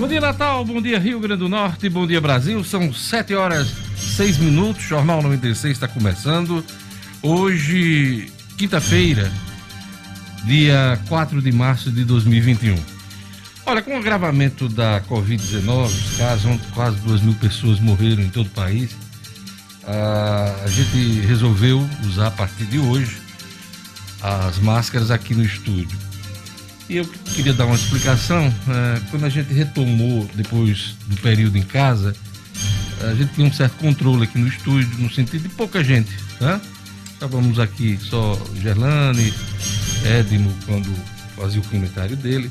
Bom dia, Natal. Bom dia, Rio Grande do Norte. Bom dia, Brasil. São 7 horas 6 minutos. Jornal 96 está começando. Hoje, quinta-feira, dia 4 de março de 2021. Olha, com o agravamento da Covid-19, os casos, quase 2 mil pessoas morreram em todo o país, a gente resolveu usar a partir de hoje as máscaras aqui no estúdio. E eu queria dar uma explicação. É, quando a gente retomou depois do período em casa, a gente tinha um certo controle aqui no estúdio, no sentido de pouca gente. Né? Estávamos aqui só Gerlane, Edmo, quando fazia o comentário dele,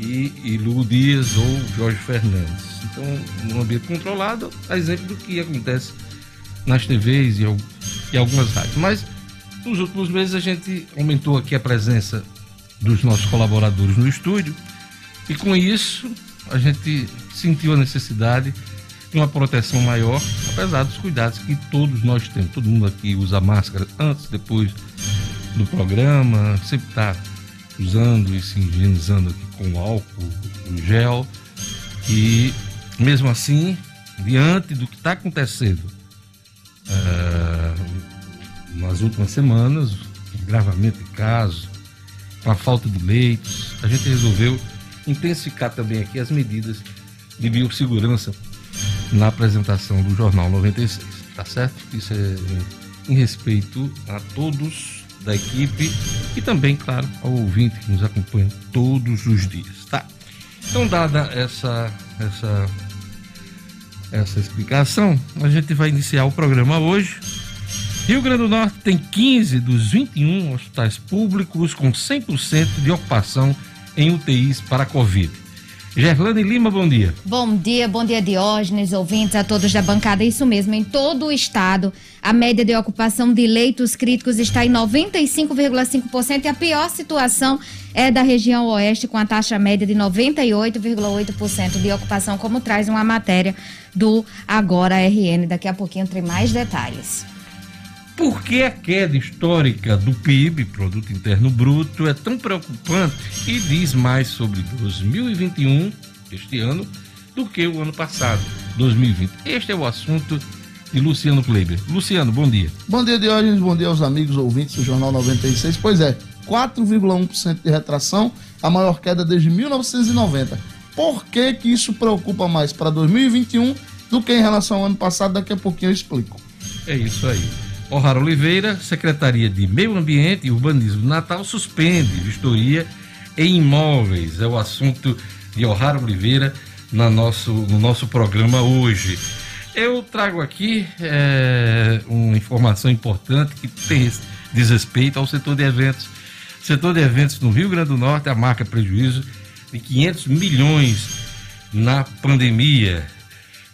e, e Lu Dias ou Jorge Fernandes. Então, num ambiente controlado, a exemplo do que acontece nas TVs e, e algumas rádios. Mas nos últimos meses a gente aumentou aqui a presença dos nossos colaboradores no estúdio e com isso a gente sentiu a necessidade de uma proteção maior, apesar dos cuidados que todos nós temos. Todo mundo aqui usa máscara antes, depois do programa, sempre está usando e se higienizando aqui com álcool, com gel. E mesmo assim, diante do que está acontecendo uh, nas últimas semanas, gravamento de casos, a falta de leitos, a gente resolveu intensificar também aqui as medidas de biossegurança na apresentação do Jornal 96, tá certo? Isso é em respeito a todos da equipe e também, claro, ao ouvinte que nos acompanha todos os dias, tá? Então, dada essa essa essa explicação, a gente vai iniciar o programa hoje. Rio Grande do Norte tem 15 dos 21 hospitais públicos com 100% de ocupação em UTIs para a Covid. Gerlane Lima, bom dia. Bom dia, bom dia Diógenes, ouvintes, a todos da bancada. Isso mesmo, em todo o estado, a média de ocupação de leitos críticos está em 95,5% e a pior situação é da região oeste, com a taxa média de 98,8% de ocupação, como traz uma matéria do Agora RN. Daqui a pouquinho tem mais detalhes. Por que a queda histórica do PIB, Produto Interno Bruto, é tão preocupante e diz mais sobre 2021, este ano, do que o ano passado, 2020? Este é o assunto de Luciano Kleber. Luciano, bom dia. Bom dia, Diógenes. Bom dia aos amigos ouvintes do Jornal 96. Pois é, 4,1% de retração, a maior queda desde 1990. Por que, que isso preocupa mais para 2021 do que em relação ao ano passado? Daqui a pouquinho eu explico. É isso aí. O'Hara Oliveira, Secretaria de Meio Ambiente e Urbanismo do Natal, suspende vistoria em imóveis. É o assunto de O'Hara Oliveira na nosso, no nosso programa hoje. Eu trago aqui é, uma informação importante que tem, diz respeito ao setor de eventos. Setor de eventos no Rio Grande do Norte, a marca prejuízo de 500 milhões na pandemia.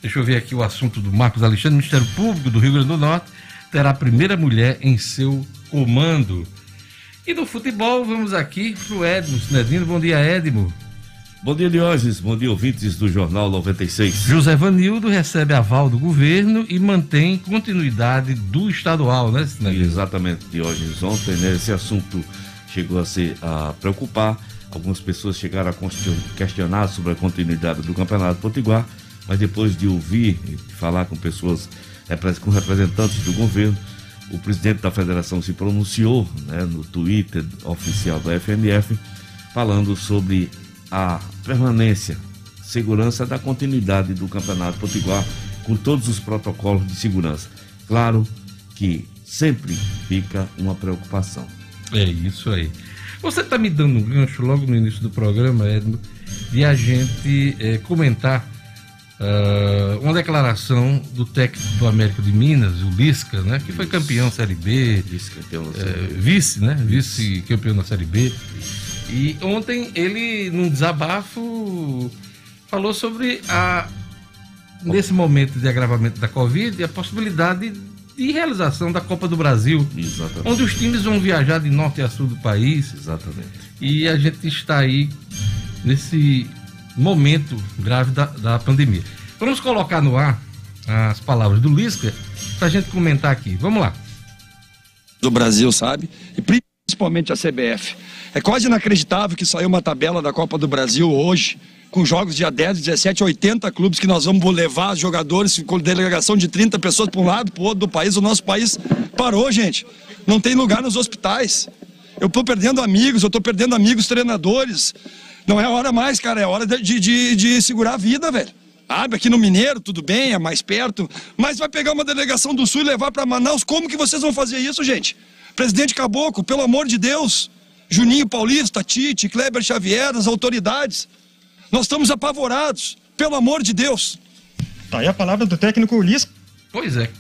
Deixa eu ver aqui o assunto do Marcos Alexandre, Ministério Público do Rio Grande do Norte terá a primeira mulher em seu comando. E do futebol, vamos aqui para o Edmo Sinedino. Bom dia, Edmo. Bom dia, Diógenes. Bom dia, ouvintes do Jornal 96. José Vanildo recebe aval do governo e mantém continuidade do estadual, né, Sinedino? Exatamente, Diógenes. Ontem, né, esse assunto chegou a ser a preocupar. Algumas pessoas chegaram a questionar sobre a continuidade do Campeonato Potiguar, mas depois de ouvir e falar com pessoas com representantes do governo. O presidente da federação se pronunciou né, no Twitter oficial da FNF, falando sobre a permanência, segurança da continuidade do Campeonato Potiguar com todos os protocolos de segurança. Claro que sempre fica uma preocupação. É isso aí. Você está me dando um gancho logo no início do programa, Edno, de a gente é, comentar Uh, uma declaração do técnico do América de Minas, o Lisca, né, que foi campeão Série B, vice-campeão da Série B. vice, né, vice-campeão da Série B. E ontem ele, num desabafo, falou sobre a nesse momento de agravamento da Covid, a possibilidade de realização da Copa do Brasil, Exatamente. onde os times vão viajar de norte a sul do país. Exatamente. E a gente está aí nesse momento grave da, da pandemia. Vamos colocar no ar as palavras do Lisca para a gente comentar aqui. Vamos lá. Do Brasil, sabe? E principalmente a CBF. É quase inacreditável que saiu uma tabela da Copa do Brasil hoje, com jogos dia 10, 17, 80 clubes que nós vamos levar jogadores com delegação de 30 pessoas para um lado, para o outro do país. O nosso país parou, gente. Não tem lugar nos hospitais. Eu estou perdendo amigos, eu estou perdendo amigos treinadores. Não é hora mais, cara, é hora de, de, de segurar a vida, velho. Abre aqui no Mineiro, tudo bem, é mais perto, mas vai pegar uma delegação do Sul e levar para Manaus. Como que vocês vão fazer isso, gente? Presidente Caboclo, pelo amor de Deus. Juninho Paulista, Tite, Kleber Xavier, as autoridades. Nós estamos apavorados, pelo amor de Deus. Tá aí a palavra do técnico Ulisses. Pois é.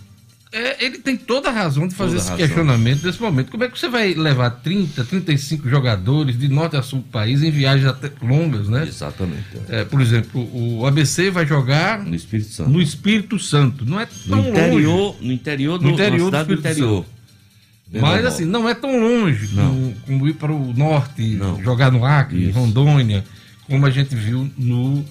É. ele tem toda a razão de fazer toda esse razão. questionamento nesse momento. Como é que você vai levar 30, 35 jogadores de norte a sul do país em viagens até longas, né? Exatamente. É, por exemplo, o ABC vai jogar no Espírito Santo. No Espírito Santo. Não é tão no interior, longe. No interior do, no interior do, do interior. Mas assim, não é tão longe não. Como, ir para o norte, não. jogar no Acre, Isso. Rondônia como a gente viu no,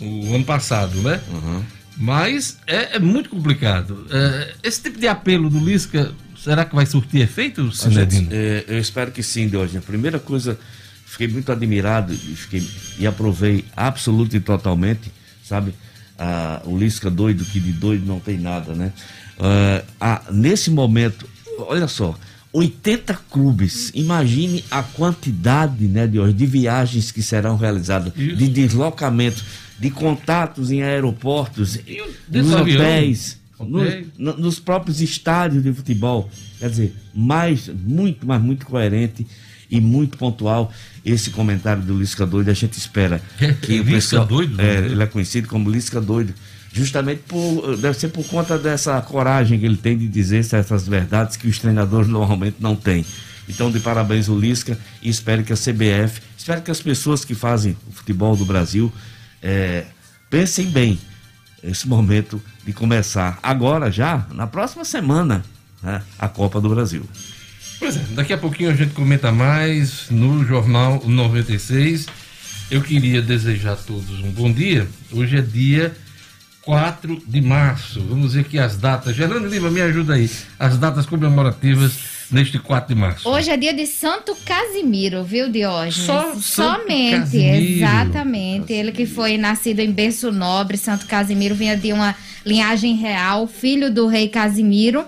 no ano passado, né? Uhum. Mas é, é, muito complicado. É, esse tipo de apelo do Lisca, será que vai surtir efeito, Sinedino? É, eu espero que sim. A primeira coisa, fiquei muito admirado e, fiquei, e aprovei absoluto e totalmente, sabe? Ah, o Lisca doido, que de doido não tem nada, né? Ah, nesse momento, olha só, 80 clubes. Imagine a quantidade né, de, de viagens que serão realizadas, de deslocamento, de contatos em aeroportos, nos hotéis, nos, nos, próprios estádios de futebol. Quer dizer, mais, muito, mas muito coerente e muito pontual esse comentário do Lisca Doido. A gente espera que o pessoal. Doido? É, ele é conhecido como Lisca Doido justamente por deve ser por conta dessa coragem que ele tem de dizer certas verdades que os treinadores normalmente não têm. Então, de parabéns o Lisca e espero que a CBF, espero que as pessoas que fazem o futebol do Brasil é, pensem bem esse momento de começar agora já, na próxima semana, né, a Copa do Brasil. Pois é, daqui a pouquinho a gente comenta mais no Jornal 96. Eu queria desejar a todos um bom dia. Hoje é dia 4 de março. Vamos ver aqui as datas. Gerando Lima, me ajuda aí. As datas comemorativas neste 4 de março. Hoje é dia de Santo Casimiro, viu, Diógenes? Só Somente, Casimiro. exatamente. Ele que foi nascido em berço nobre, Santo Casimiro vinha de uma linhagem real, filho do rei Casimiro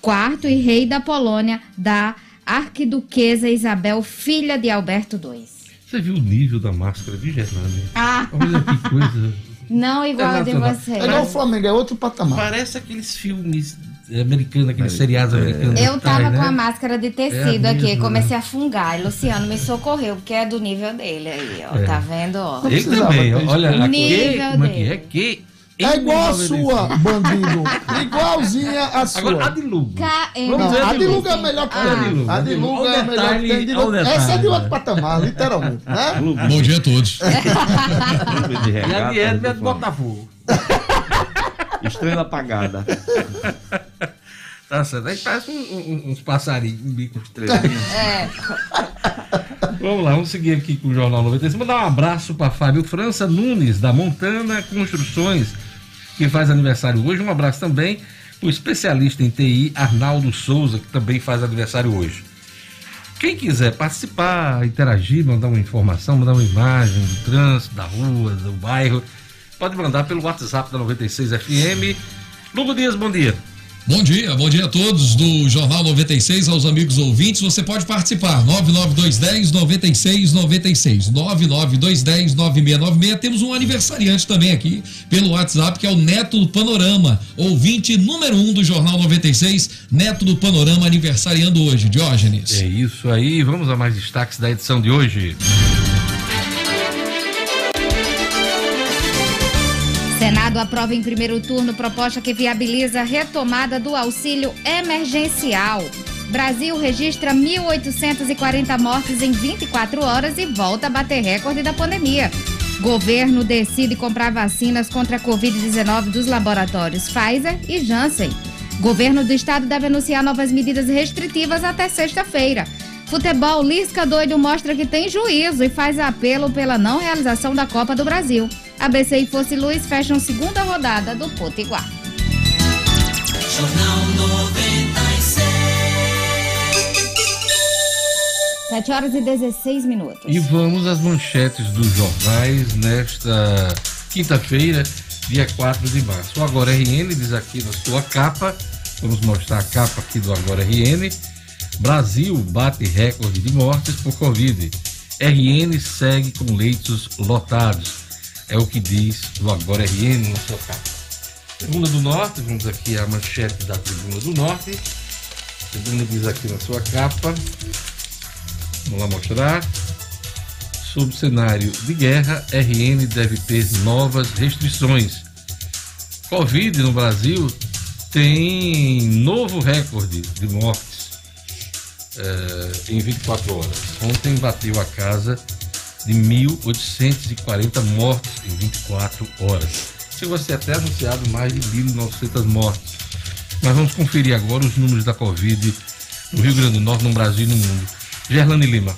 quarto e rei da Polônia, da arquiduquesa Isabel, filha de Alberto II. Você viu o nível da máscara de Gerlane? Ah! Olha que coisa. Não igual a de você. É igual o Flamengo, é outro patamar. Parece aqueles filmes americanos, aqueles é, seriados é. americanos. Eu tava né? com a máscara de tecido é aqui, mesmo, comecei né? a fungar. E Luciano me socorreu, porque é do nível dele aí, ó. É. Tá vendo, ó? Ele também, olha, o nível como é que é? Que é igual a sua, bandido. Igualzinha a sua. Agora, a de Luga. Não, a de Luga é melhor que a A de Luga é melhor que a de Luga. Essa é de outro patamar, literalmente. Né? Bom dia a todos. e a de é do Botafogo. Estrela apagada. Tá certo. Aí parece um, um, uns passarinhos, um bico estrela. É. Vamos lá, vamos seguir aqui com o Jornal 96. Mandar um abraço para Fábio França Nunes, da Montana Construções que faz aniversário hoje. Um abraço também para o especialista em TI, Arnaldo Souza, que também faz aniversário hoje. Quem quiser participar, interagir, mandar uma informação, mandar uma imagem do trânsito, da rua, do bairro, pode mandar pelo WhatsApp da 96 FM. Lugo Dias, bom dia. Bom dia, bom dia a todos do Jornal 96, aos amigos ouvintes. Você pode participar, 99210 9696. 99210 9696. Temos um aniversariante também aqui pelo WhatsApp, que é o Neto do Panorama, ouvinte número um do Jornal 96, Neto do Panorama, aniversariando hoje. Diógenes. É isso aí, vamos a mais destaques da edição de hoje. Senado aprova em primeiro turno proposta que viabiliza a retomada do auxílio emergencial. Brasil registra 1.840 mortes em 24 horas e volta a bater recorde da pandemia. Governo decide comprar vacinas contra a Covid-19 dos laboratórios Pfizer e Janssen. Governo do estado deve anunciar novas medidas restritivas até sexta-feira. Futebol Lisca doido mostra que tem juízo e faz apelo pela não realização da Copa do Brasil. ABC e Fosse Luz fecham segunda rodada do Potiguar. Jornal 96. 7 horas e 16 minutos. E vamos às manchetes dos jornais nesta quinta-feira, dia 4 de março. O Agora RN diz aqui na sua capa, vamos mostrar a capa aqui do Agora RN. Brasil bate recorde de mortes por Covid. RN segue com leitos lotados. É o que diz o Agora RN na sua capa. Tribuna do Norte, vamos aqui a manchete da Tribuna do Norte. Tribuna diz aqui na sua capa. Vamos lá mostrar. Sob cenário de guerra, RN deve ter novas restrições. Covid no Brasil tem novo recorde de mortes eh, em 24 horas. Ontem bateu a casa de 1.840 mortes em 24 horas. Chegou a ser até anunciado mais de 1.900 mortes. Mas vamos conferir agora os números da Covid no Rio Grande do Norte, no Brasil e no mundo. Gerlane Lima.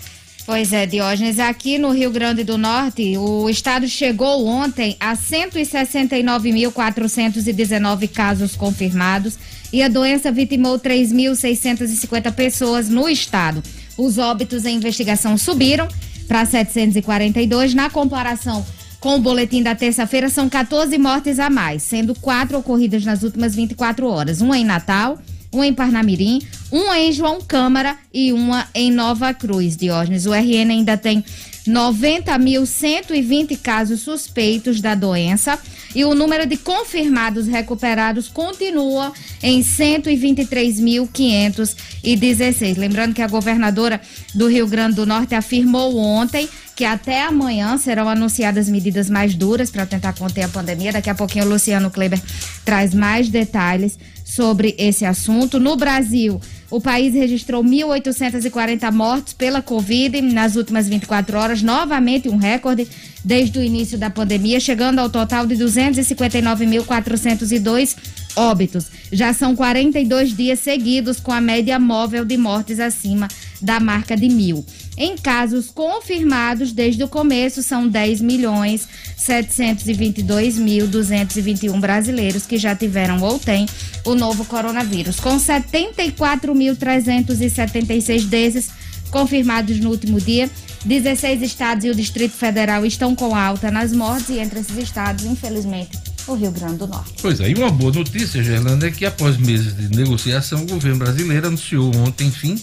Pois é, Diógenes, aqui no Rio Grande do Norte, o estado chegou ontem a 169.419 casos confirmados e a doença vitimou 3.650 pessoas no estado. Os óbitos em investigação subiram para 742. Na comparação com o boletim da terça-feira, são 14 mortes a mais, sendo quatro ocorridas nas últimas 24 horas. Uma em Natal, uma em Parnamirim, uma em João Câmara e uma em Nova Cruz, Diógenes. O RN ainda tem 90.120 casos suspeitos da doença e o número de confirmados recuperados continua em 123.516. Lembrando que a governadora do Rio Grande do Norte afirmou ontem que até amanhã serão anunciadas medidas mais duras para tentar conter a pandemia. Daqui a pouquinho o Luciano Kleber traz mais detalhes sobre esse assunto. No Brasil, o país registrou 1.840 mortes pela Covid nas últimas 24 horas, novamente um recorde desde o início da pandemia, chegando ao total de 259.402 óbitos. Já são 42 dias seguidos com a média móvel de mortes acima da marca de mil. Em casos confirmados desde o começo, são 10 milhões 722.221 brasileiros que já tiveram ou têm o novo coronavírus, com 74.376 desses confirmados no último dia. 16 estados e o Distrito Federal estão com alta nas mortes e entre esses estados, infelizmente, o Rio Grande do Norte. Pois é, e uma boa notícia, Gerlanda, é que após meses de negociação, o governo brasileiro anunciou ontem, enfim,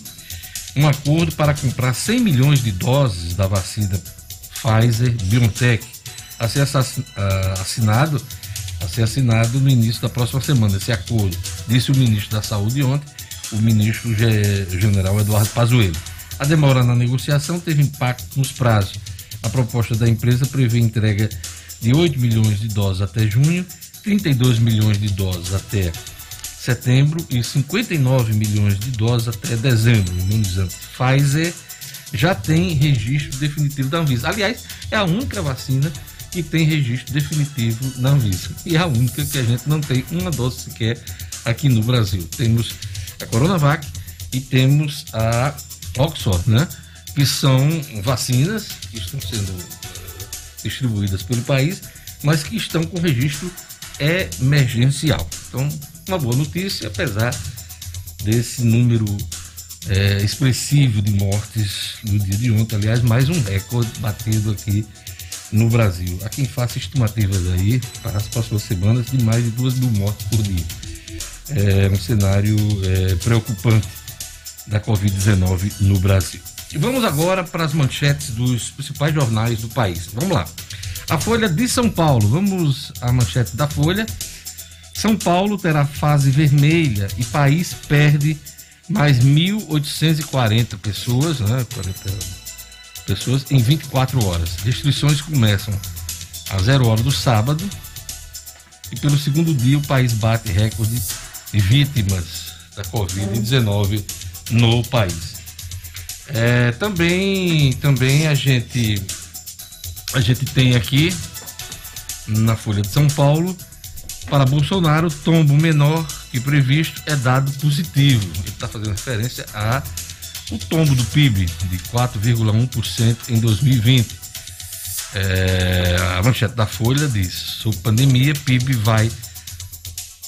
um acordo para comprar 100 milhões de doses da vacina Pfizer BioNTech a ser assinado a ser assinado no início da próxima semana esse acordo, disse o ministro da Saúde ontem, o ministro general Eduardo Pazuello. A demora na negociação teve impacto nos prazos. A proposta da empresa prevê entrega de 8 milhões de doses até junho, 32 milhões de doses até setembro e 59 milhões de doses até dezembro. O imunizante Pfizer já tem registro definitivo da Anvisa. Aliás, é a única vacina que tem registro definitivo na Anvisa. E é a única que a gente não tem uma dose sequer aqui no Brasil. Temos a Coronavac e temos a Oxford, né? Que são vacinas que estão sendo uh, distribuídas pelo país, mas que estão com registro emergencial. Então, uma boa notícia, apesar desse número é, expressivo de mortes no dia de ontem. Aliás, mais um recorde batido aqui no Brasil. Há quem faça estimativas aí para as próximas semanas de mais de duas mil mortes por dia. É um cenário é, preocupante da Covid-19 no Brasil. E vamos agora para as manchetes dos principais jornais do país. Vamos lá. A Folha de São Paulo. Vamos à manchete da Folha. São Paulo terá fase vermelha e país perde mais 1.840 pessoas, né? 40 pessoas em 24 horas. Restrições começam a zero hora do sábado e pelo segundo dia o país bate recorde de vítimas da Covid-19 no país. É, também, também a gente a gente tem aqui na Folha de São Paulo para Bolsonaro tombo menor que previsto é dado positivo. Ele está fazendo referência a o tombo do PIB de 4,1% em 2020. É, a manchete da Folha diz: sob pandemia, PIB vai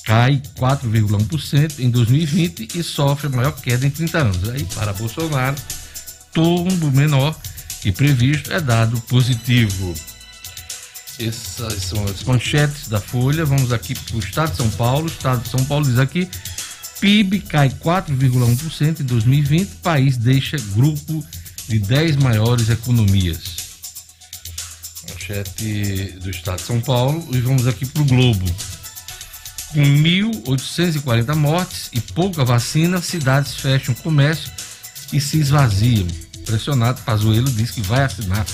cai 4,1% em 2020 e sofre a maior queda em 30 anos. Aí, para Bolsonaro, tombo menor que previsto é dado positivo. Essas são as manchetes da Folha. Vamos aqui para o Estado de São Paulo. O Estado de São Paulo diz aqui: PIB cai 4,1% em 2020. País deixa grupo de 10 maiores economias. Manchete do Estado de São Paulo. E vamos aqui para o Globo. Com 1.840 mortes e pouca vacina, cidades fecham comércio e se esvaziam. Pressionado, Pazuello diz que vai assinar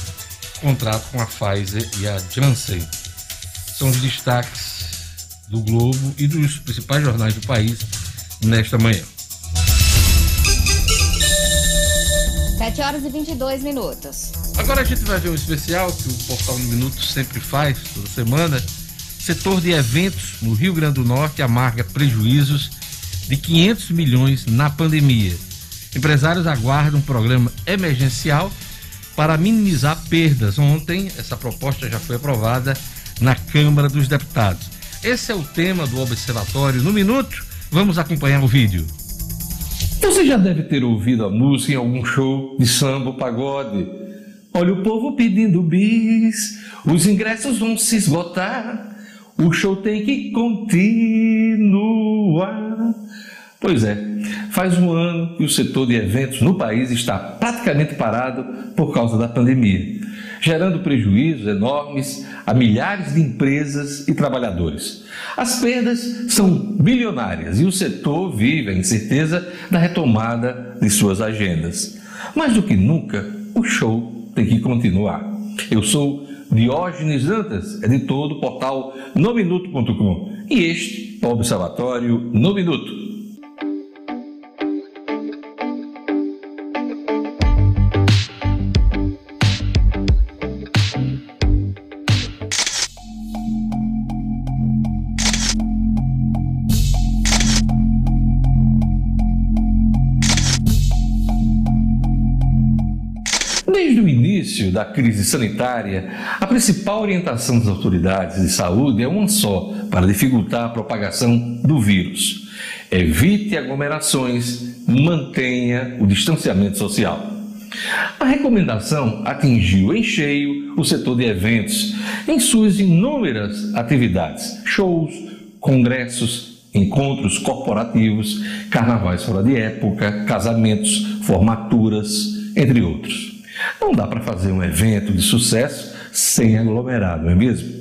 contrato com a Pfizer e a Janssen. São os destaques do Globo e dos principais jornais do país nesta manhã. 7 horas e 22 minutos. Agora a gente vai ver um especial que o Portal no Minuto sempre faz, toda semana. Setor de eventos no Rio Grande do Norte amarga prejuízos de 500 milhões na pandemia. Empresários aguardam um programa emergencial para minimizar perdas. Ontem, essa proposta já foi aprovada na Câmara dos Deputados. Esse é o tema do Observatório no Minuto. Vamos acompanhar o vídeo. Você já deve ter ouvido a música em algum show de samba ou pagode. Olha o povo pedindo bis, os ingressos vão se esgotar, o show tem que continuar. Pois é, faz um ano que o setor de eventos no país está praticamente parado por causa da pandemia, gerando prejuízos enormes a milhares de empresas e trabalhadores. As perdas são bilionárias e o setor vive a incerteza da retomada de suas agendas. Mais do que nunca, o show tem que continuar. Eu sou Diógenes Dantas, editor do portal nominuto.com e este é o Observatório No Minuto. Da crise sanitária, a principal orientação das autoridades de saúde é uma só para dificultar a propagação do vírus. Evite aglomerações, mantenha o distanciamento social. A recomendação atingiu em cheio o setor de eventos em suas inúmeras atividades, shows, congressos, encontros corporativos, carnavais fora de época, casamentos, formaturas, entre outros. Não dá para fazer um evento de sucesso sem aglomerado, não é mesmo?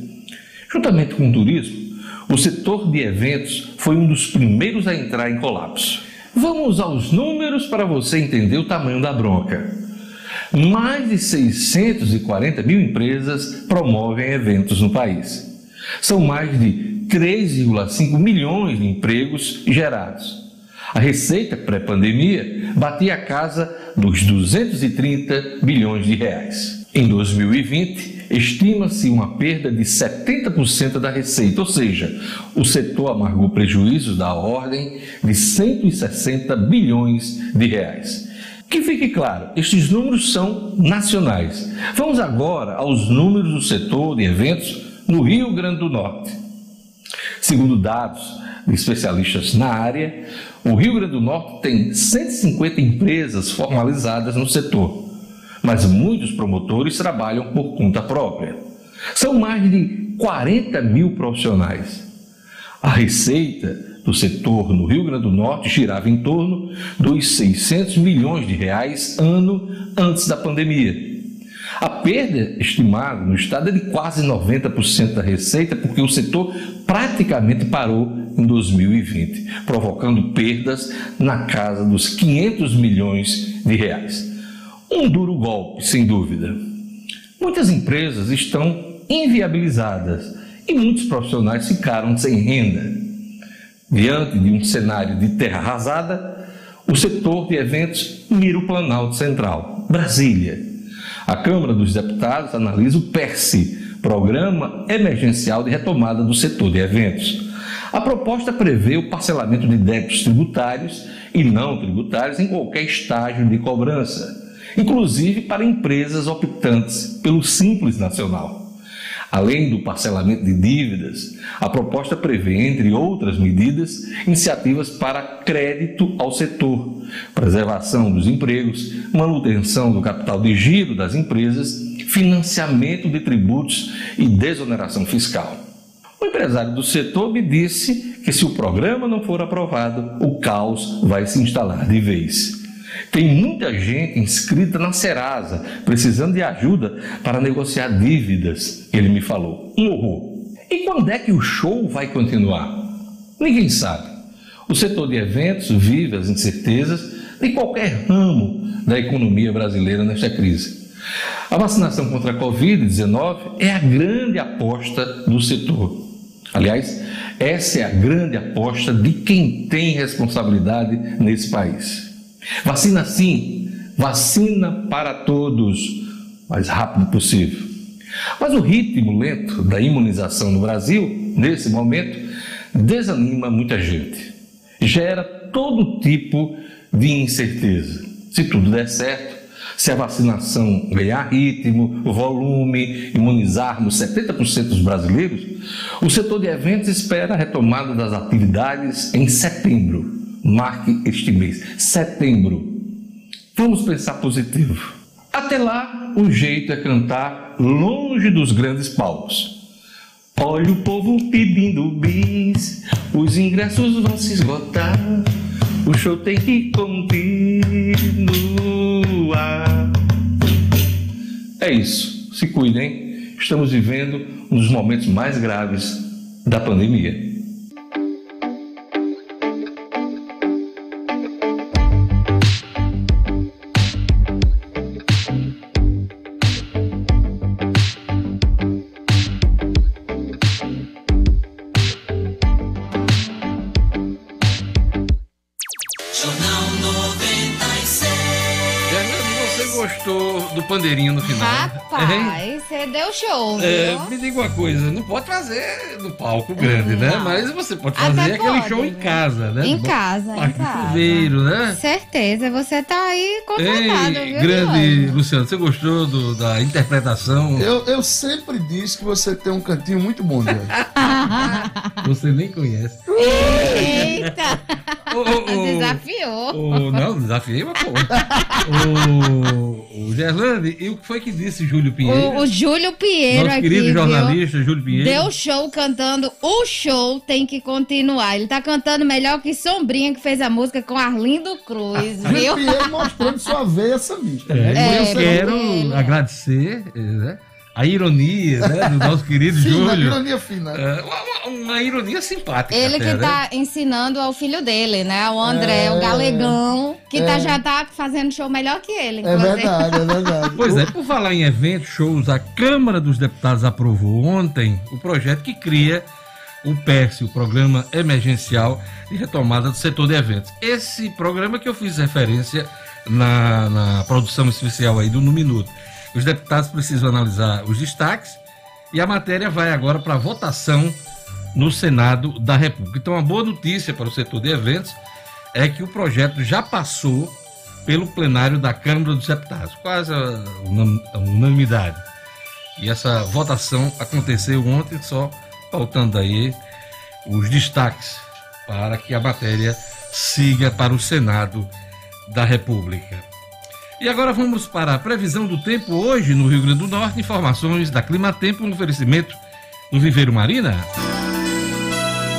Juntamente com o turismo, o setor de eventos foi um dos primeiros a entrar em colapso. Vamos aos números para você entender o tamanho da bronca. Mais de 640 mil empresas promovem eventos no país. São mais de 3,5 milhões de empregos gerados. A receita pré-pandemia batia a casa dos 230 bilhões de reais. Em 2020, estima-se uma perda de 70% da receita, ou seja, o setor amargou prejuízos da ordem de 160 bilhões de reais. Que fique claro, estes números são nacionais. Vamos agora aos números do setor de eventos no Rio Grande do Norte. Segundo dados de especialistas na área, o Rio Grande do Norte tem 150 empresas formalizadas no setor, mas muitos promotores trabalham por conta própria. São mais de 40 mil profissionais. A receita do setor no Rio Grande do Norte girava em torno dos 600 milhões de reais ano antes da pandemia. A perda estimada no estado é de quase 90% da receita, porque o setor praticamente parou em 2020, provocando perdas na casa dos 500 milhões de reais. Um duro golpe, sem dúvida. Muitas empresas estão inviabilizadas e muitos profissionais ficaram sem renda. Diante de um cenário de terra arrasada, o setor de eventos mira o Planalto Central, Brasília. A Câmara dos Deputados analisa o PERSE, Programa Emergencial de Retomada do Setor de Eventos. A proposta prevê o parcelamento de débitos tributários e não tributários em qualquer estágio de cobrança, inclusive para empresas optantes pelo Simples Nacional. Além do parcelamento de dívidas, a proposta prevê, entre outras medidas, iniciativas para crédito ao setor, preservação dos empregos, manutenção do capital de giro das empresas, financiamento de tributos e desoneração fiscal. O empresário do setor me disse que se o programa não for aprovado, o caos vai se instalar de vez. Tem muita gente inscrita na Serasa, precisando de ajuda para negociar dívidas, ele me falou. Um horror. E quando é que o show vai continuar? Ninguém sabe. O setor de eventos vive as incertezas de qualquer ramo da economia brasileira nesta crise. A vacinação contra a Covid-19 é a grande aposta do setor. Aliás, essa é a grande aposta de quem tem responsabilidade nesse país. Vacina sim, vacina para todos, mais rápido possível. Mas o ritmo lento da imunização no Brasil, nesse momento, desanima muita gente. Gera todo tipo de incerteza. Se tudo der certo, se a vacinação ganhar ritmo, volume, imunizarmos 70% dos brasileiros, o setor de eventos espera a retomada das atividades em setembro marque este mês, setembro. Vamos pensar positivo. Até lá, o jeito é cantar longe dos grandes palcos. Olha o povo pedindo bis, os ingressos vão se esgotar, o show tem que continuar. É isso, se cuidem, estamos vivendo um dos momentos mais graves da pandemia. Bandeirinha no final. Rapaz, você deu show, é, me diga uma coisa, não pode fazer no palco grande, né? Mas você pode fazer Até aquele pode, show em casa, né? Em casa, em casa. Chuveiro, né? Certeza, você tá aí contratado, Ei, viu, Grande, Luciano, você gostou do, da interpretação? Eu, eu sempre disse que você tem um cantinho muito bom, Deus. você nem conhece. Eita! Desafiou. não, desafiei, mas pô. o, o Gerlane, e o que foi que disse Júlio Pinheiro? O, o Júlio Pinheiro Nosso querido jornalista viu? Júlio Pinheiro. Deu show cantando O Show Tem Que Continuar. Ele tá cantando melhor que Sombrinha, que fez a música com Arlindo Cruz, viu? Júlio Pinheiro mostrando sua veia sambista. É, né? eu quero agradecer, né? A ironia né, do nosso querido fina, Júlio. ironia fina. É, uma, uma, ironia simpática. Ele até, que está né? ensinando ao filho dele, né? O André, é, o galegão, que tá, é. tá, já tá fazendo show melhor que ele. É verdade, é verdade. Pois é, por falar em eventos, shows, a Câmara dos Deputados aprovou ontem o projeto que cria o PERS, o Programa Emergencial de Retomada do Setor de Eventos. Esse programa que eu fiz referência na, na produção especial aí do No Minuto. Os deputados precisam analisar os destaques e a matéria vai agora para votação no Senado da República. Então, a boa notícia para o setor de eventos é que o projeto já passou pelo plenário da Câmara dos Deputados, quase a unanimidade. E essa votação aconteceu ontem, só faltando aí os destaques para que a matéria siga para o Senado da República. E agora vamos para a previsão do tempo hoje no Rio Grande do Norte. Informações da Clima Tempo, um oferecimento no Viveiro Marina.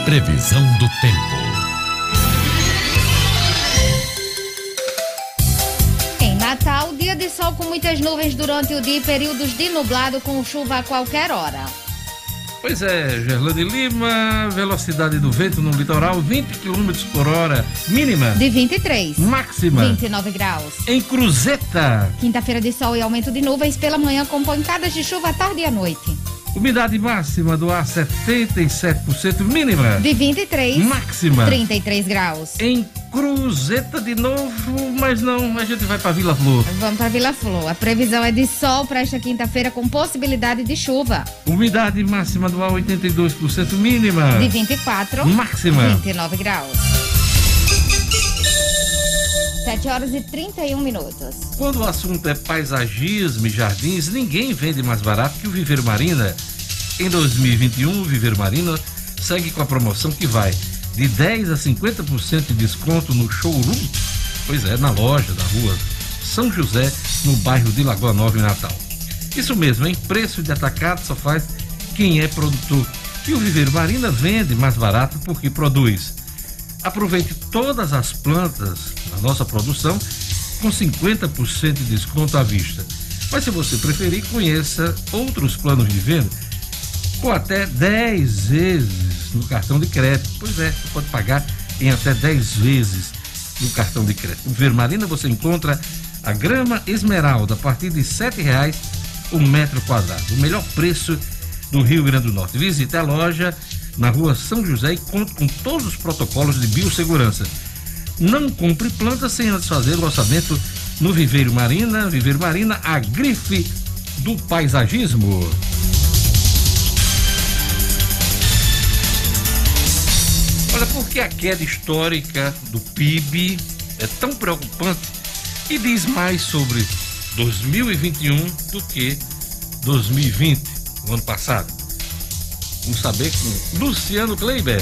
Previsão do tempo. Em Natal, dia de sol com muitas nuvens durante o dia e períodos de nublado com chuva a qualquer hora. Pois é, Gerlane Lima, velocidade do vento no litoral 20 km por hora, mínima de 23, máxima 29 graus. Em Cruzeta, quinta-feira de sol e aumento de nuvens pela manhã com pancadas de chuva à tarde e à noite. Umidade máxima do ar 77%, mínima de 23, máxima 33 graus. Em Cruzeta de novo, mas não, a gente vai para Vila Flor. Vamos para Vila Flor. A previsão é de sol para esta quinta-feira com possibilidade de chuva. Umidade máxima do ar 82%, mínima de 24, máxima 29 graus. 7 horas e 31 minutos. Quando o assunto é paisagismo e jardins, ninguém vende mais barato que o Viveiro Marina. Em 2021, o Viveiro Marina segue com a promoção que vai de 10 a 50% de desconto no showroom, pois é, na loja da rua São José, no bairro de Lagoa Nova, em Natal. Isso mesmo, em preço de atacado só faz quem é produtor. E o Viveiro Marina vende mais barato porque produz. Aproveite todas as plantas da nossa produção com 50% de desconto à vista. Mas se você preferir, conheça outros planos de venda com até 10 vezes no cartão de crédito. Pois é, você pode pagar em até 10 vezes no cartão de crédito. No Vermarina você encontra a grama esmeralda a partir de R$ 7,00 o metro quadrado. O melhor preço do Rio Grande do Norte. Visite a loja na rua São José e conte com todos os protocolos de biossegurança. Não compre plantas sem antes fazer o orçamento no Viveiro Marina. Viveiro Marina, a grife do paisagismo. Olha, por que a queda histórica do PIB é tão preocupante e diz mais sobre 2021 do que 2020, o ano passado? Vamos saber com Luciano Kleiber.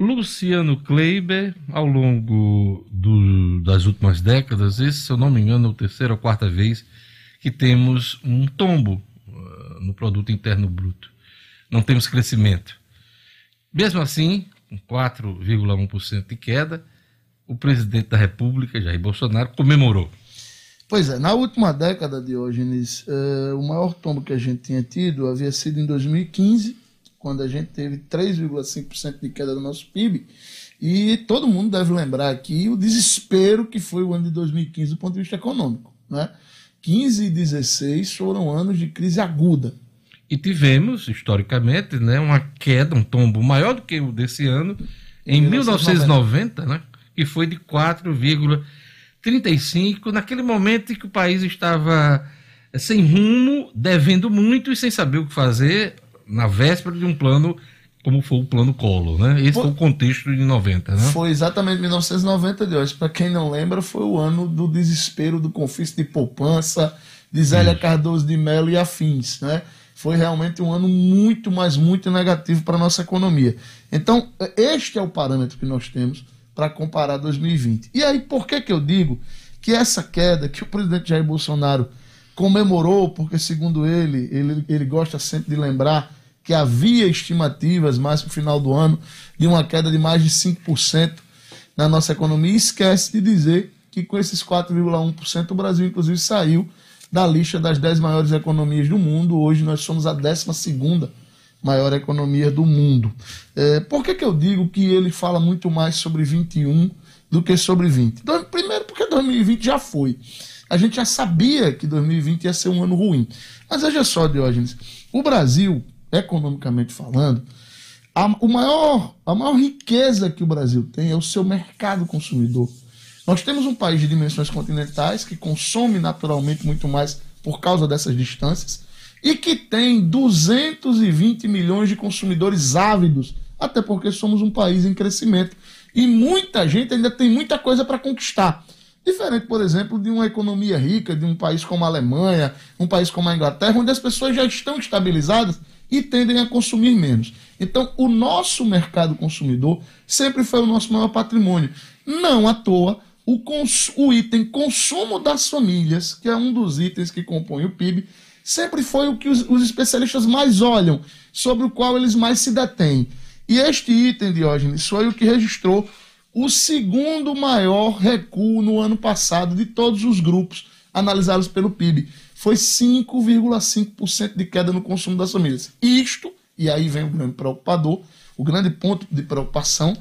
Luciano Kleiber, ao longo do, das últimas décadas, esse, se eu não me engano, é a terceira ou quarta vez que temos um tombo uh, no produto interno bruto. Não temos crescimento. Mesmo assim, com 4,1% de queda, o presidente da República, Jair Bolsonaro, comemorou. Pois é, na última década, Diógenes, uh, o maior tombo que a gente tinha tido havia sido em 2015, quando a gente teve 3,5% de queda do nosso PIB. E todo mundo deve lembrar aqui o desespero que foi o ano de 2015 do ponto de vista econômico. Né? 15 e 16 foram anos de crise aguda. E tivemos, historicamente, né, uma queda, um tombo maior do que o desse ano, em 1990, né, que foi de 4,35, naquele momento em que o país estava sem rumo, devendo muito e sem saber o que fazer, na véspera de um plano como foi o plano Collor, né? Esse foi, foi o contexto de 90, né? Foi exatamente 1990, Deus. Para quem não lembra, foi o ano do desespero do confisco de poupança, de Zélia Isso. Cardoso de Mello e afins, né? Foi realmente um ano muito, mas muito negativo para a nossa economia. Então, este é o parâmetro que nós temos para comparar 2020. E aí, por que, que eu digo que essa queda que o presidente Jair Bolsonaro comemorou, porque, segundo ele, ele, ele gosta sempre de lembrar que havia estimativas mais para o final do ano de uma queda de mais de 5% na nossa economia. E esquece de dizer que com esses 4,1% o Brasil, inclusive, saiu da lista das 10 maiores economias do mundo. Hoje nós somos a 12 maior economia do mundo. É, por que, que eu digo que ele fala muito mais sobre 21 do que sobre 20? Então, primeiro, porque 2020 já foi. A gente já sabia que 2020 ia ser um ano ruim. Mas veja só, Diógenes, o Brasil economicamente falando, a, o maior, a maior riqueza que o Brasil tem é o seu mercado consumidor. Nós temos um país de dimensões continentais que consome naturalmente muito mais por causa dessas distâncias e que tem 220 milhões de consumidores ávidos, até porque somos um país em crescimento. E muita gente ainda tem muita coisa para conquistar. Diferente, por exemplo, de uma economia rica, de um país como a Alemanha, um país como a Inglaterra, onde as pessoas já estão estabilizadas e tendem a consumir menos. Então, o nosso mercado consumidor sempre foi o nosso maior patrimônio. Não à toa, o, o item consumo das famílias, que é um dos itens que compõem o PIB, sempre foi o que os, os especialistas mais olham, sobre o qual eles mais se detêm. E este item, Diógenes, foi o que registrou o segundo maior recuo no ano passado de todos os grupos analisados pelo PIB foi 5,5% de queda no consumo das famílias. Isto, e aí vem o grande preocupador, o grande ponto de preocupação,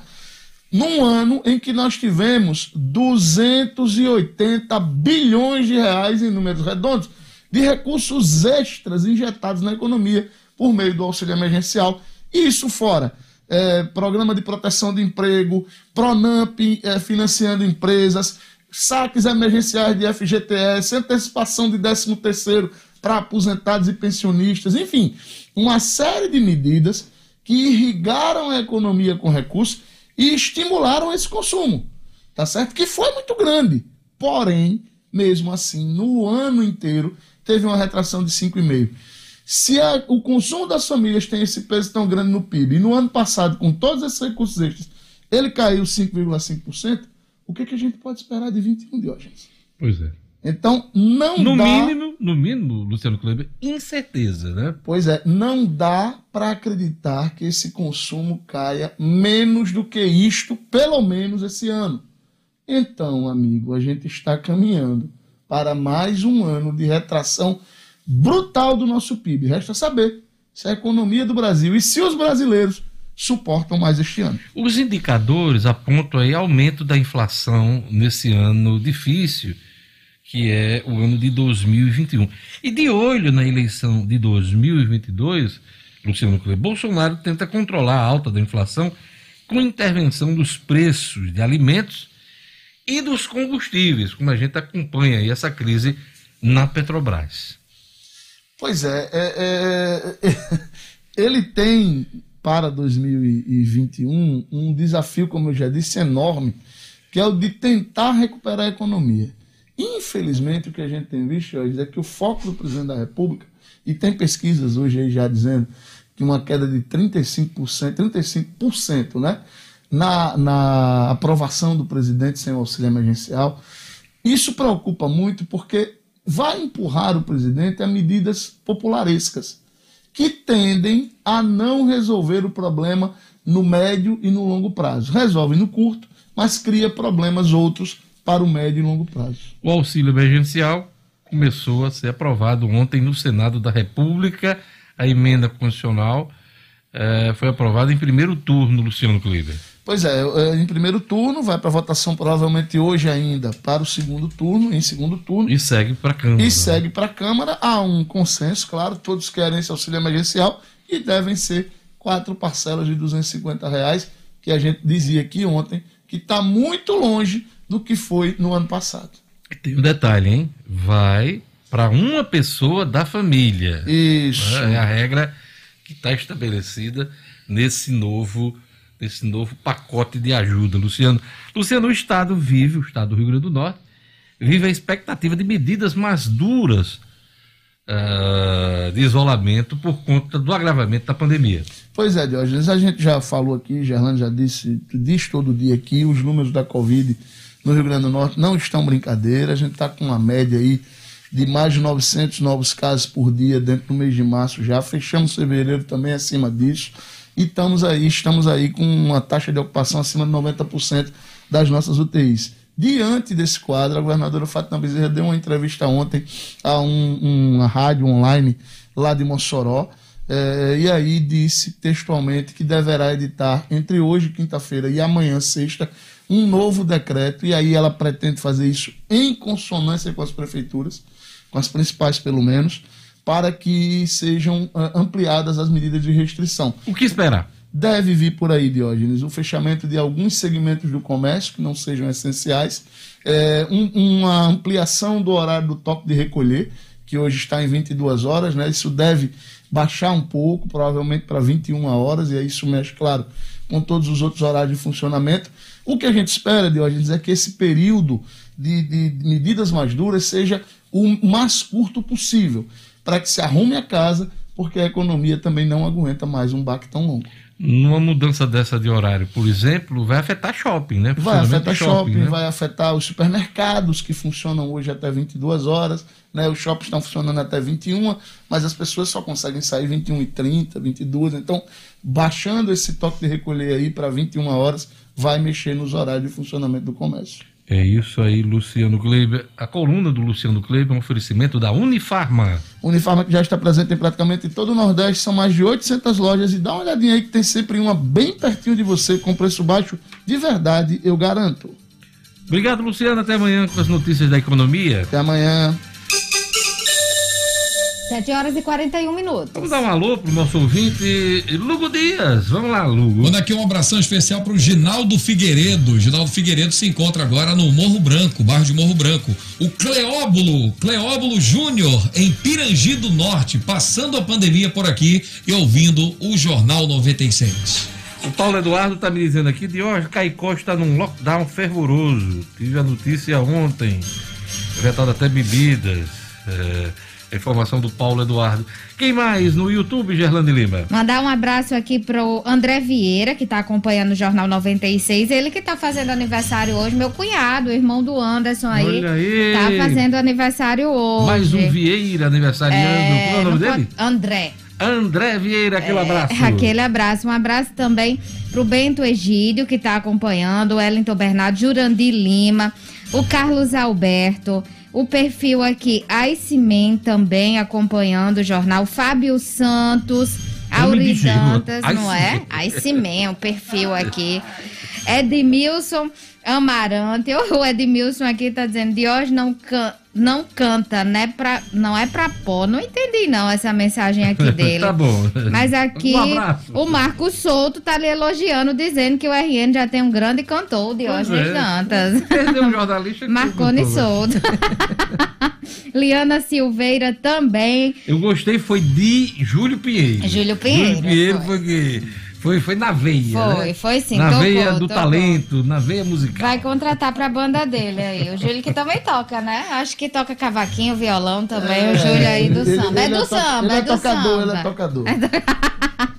num ano em que nós tivemos 280 bilhões de reais em números redondos de recursos extras injetados na economia por meio do auxílio emergencial. Isso fora é, programa de proteção de emprego, Pronamp é, financiando empresas, saques emergenciais de FGTS, antecipação de 13 terceiro para aposentados e pensionistas, enfim, uma série de medidas que irrigaram a economia com recursos e estimularam esse consumo, tá certo? Que foi muito grande, porém, mesmo assim, no ano inteiro teve uma retração de 5,5%. Se a, o consumo das famílias tem esse peso tão grande no PIB, e no ano passado, com todos esses recursos extras, ele caiu 5,5%, o que, que a gente pode esperar de 21, Diógenes? Pois é. Então, não no dá... mínimo, no mínimo, Luciano Kleber, incerteza, né? Pois é, não dá para acreditar que esse consumo caia menos do que isto, pelo menos esse ano. Então, amigo, a gente está caminhando para mais um ano de retração brutal do nosso PIB. Resta saber se a economia do Brasil e se os brasileiros suportam mais este ano. Os indicadores apontam aí aumento da inflação nesse ano difícil, que é o ano de 2021. E de olho na eleição de 2022, Luciano Kleber, Bolsonaro tenta controlar a alta da inflação com intervenção dos preços de alimentos e dos combustíveis, como a gente acompanha aí essa crise na Petrobras. Pois é, é, é ele tem para 2021 um desafio, como eu já disse, enorme, que é o de tentar recuperar a economia. Infelizmente, o que a gente tem visto hoje é que o foco do presidente da República, e tem pesquisas hoje aí já dizendo que uma queda de 35%, 35% né, na, na aprovação do presidente sem auxílio emergencial, isso preocupa muito porque vai empurrar o presidente a medidas popularescas que tendem a não resolver o problema no médio e no longo prazo. Resolve no curto, mas cria problemas outros para o médio e longo prazo. O auxílio emergencial começou a ser aprovado ontem no Senado da República. A emenda constitucional eh, foi aprovada em primeiro turno, Luciano Kleber. Pois é, é, em primeiro turno, vai para votação provavelmente hoje ainda para o segundo turno, em segundo turno. E segue para a Câmara. E segue para a Câmara. Há um consenso, claro, todos querem esse auxílio emergencial e devem ser quatro parcelas de 250 reais, que a gente dizia aqui ontem, que está muito longe do que foi no ano passado. Tem um detalhe, hein? Vai para uma pessoa da família. Isso. É a regra que está estabelecida nesse novo desse novo pacote de ajuda, Luciano. Luciano, o Estado vive, o Estado do Rio Grande do Norte, vive a expectativa de medidas mais duras uh, de isolamento por conta do agravamento da pandemia. Pois é, Diógenes, a gente já falou aqui, Gerlando já disse, diz todo dia aqui, os números da Covid no Rio Grande do Norte não estão brincadeira, a gente está com uma média aí de mais de 900 novos casos por dia dentro do mês de março já, fechamos fevereiro também acima disso, e estamos aí, estamos aí com uma taxa de ocupação acima de 90% das nossas UTIs. Diante desse quadro, a governadora Fátima Bezerra deu uma entrevista ontem a um, uma rádio online lá de Mossoró, eh, e aí disse textualmente que deverá editar entre hoje, quinta-feira, e amanhã, sexta, um novo decreto, e aí ela pretende fazer isso em consonância com as prefeituras, com as principais pelo menos, para que sejam uh, ampliadas as medidas de restrição. O que esperar? Deve vir por aí, Diógenes, o fechamento de alguns segmentos do comércio que não sejam essenciais, é, um, uma ampliação do horário do toque de recolher, que hoje está em 22 horas, né? Isso deve baixar um pouco, provavelmente para 21 horas, e aí isso mexe, claro, com todos os outros horários de funcionamento. O que a gente espera, Diógenes, é que esse período de, de medidas mais duras seja o mais curto possível para que se arrume a casa, porque a economia também não aguenta mais um baque tão longo. Numa mudança dessa de horário, por exemplo, vai afetar shopping, né? Vai afetar shopping, shopping né? vai afetar os supermercados que funcionam hoje até 22 horas, né? Os shoppings estão funcionando até 21, mas as pessoas só conseguem sair 21 e 30, 22. Então, baixando esse toque de recolher aí para 21 horas, vai mexer nos horários de funcionamento do comércio. É isso aí, Luciano Kleiber. A coluna do Luciano Kleiber é um oferecimento da Unifarma. Unifarma que já está presente em praticamente todo o Nordeste, são mais de 800 lojas e dá uma olhadinha aí que tem sempre uma bem pertinho de você com preço baixo de verdade, eu garanto. Obrigado, Luciano. Até amanhã com as notícias da economia. Até amanhã. 7 horas e 41 minutos. Vamos dar um alô pro nosso ouvinte, Lugo Dias. Vamos lá, Lugo. Manda aqui um abração especial pro Ginaldo Figueiredo. Ginaldo Figueiredo se encontra agora no Morro Branco, bairro de Morro Branco. O Cleóbulo, Cleóbulo Júnior, em Pirangi do Norte, passando a pandemia por aqui e ouvindo o Jornal 96. O Paulo Eduardo tá me dizendo aqui, de hoje, Caicó está num lockdown fervoroso. Tive a notícia ontem, vetado até bebidas. É, informação do Paulo Eduardo. Quem mais no YouTube, Gerlane Lima? Mandar um abraço aqui pro André Vieira, que tá acompanhando o Jornal 96. Ele que tá fazendo aniversário hoje, meu cunhado, irmão do Anderson aí. Olha aí. Tá fazendo aniversário hoje. Mais um Vieira aniversariando. É, Qual é o nome dele? André. André Vieira, aquele abraço. É, aquele abraço. Um abraço também pro Bento Egídio, que tá acompanhando, o Wellington Bernardo, Jurandir Lima, o Carlos Alberto, o perfil aqui, Iceman também acompanhando o jornal, Fábio Santos, Auri Dantas, não é? Iceman, o perfil aqui. Edmilson Amarante, o Edmilson aqui tá dizendo, de hoje não, can, não canta, né? Pra, não é pra pó. Não entendi não essa mensagem aqui dele. tá bom. Mas aqui, Um o Marco Souto tá lhe elogiando, dizendo que o RN já tem um grande cantor, Diógenes é. Dantas. Perdeu um jornalista. Marconi né? Souto. Liana Silveira também. Eu gostei, foi de Júlio Pinheiro. Júlio Pinheiro, Júlio Pinheiro foi. foi, que- foi, foi na veia. Foi, né? foi sim, Na tocou, veia do tocou. talento, na veia musical. Vai contratar pra banda dele aí. O Júlio que também toca, né? Acho que toca cavaquinho, violão também. o Júlio aí do Ele- samba. É ele do to- samba, ele é é do tocador, ele é samba. tocador.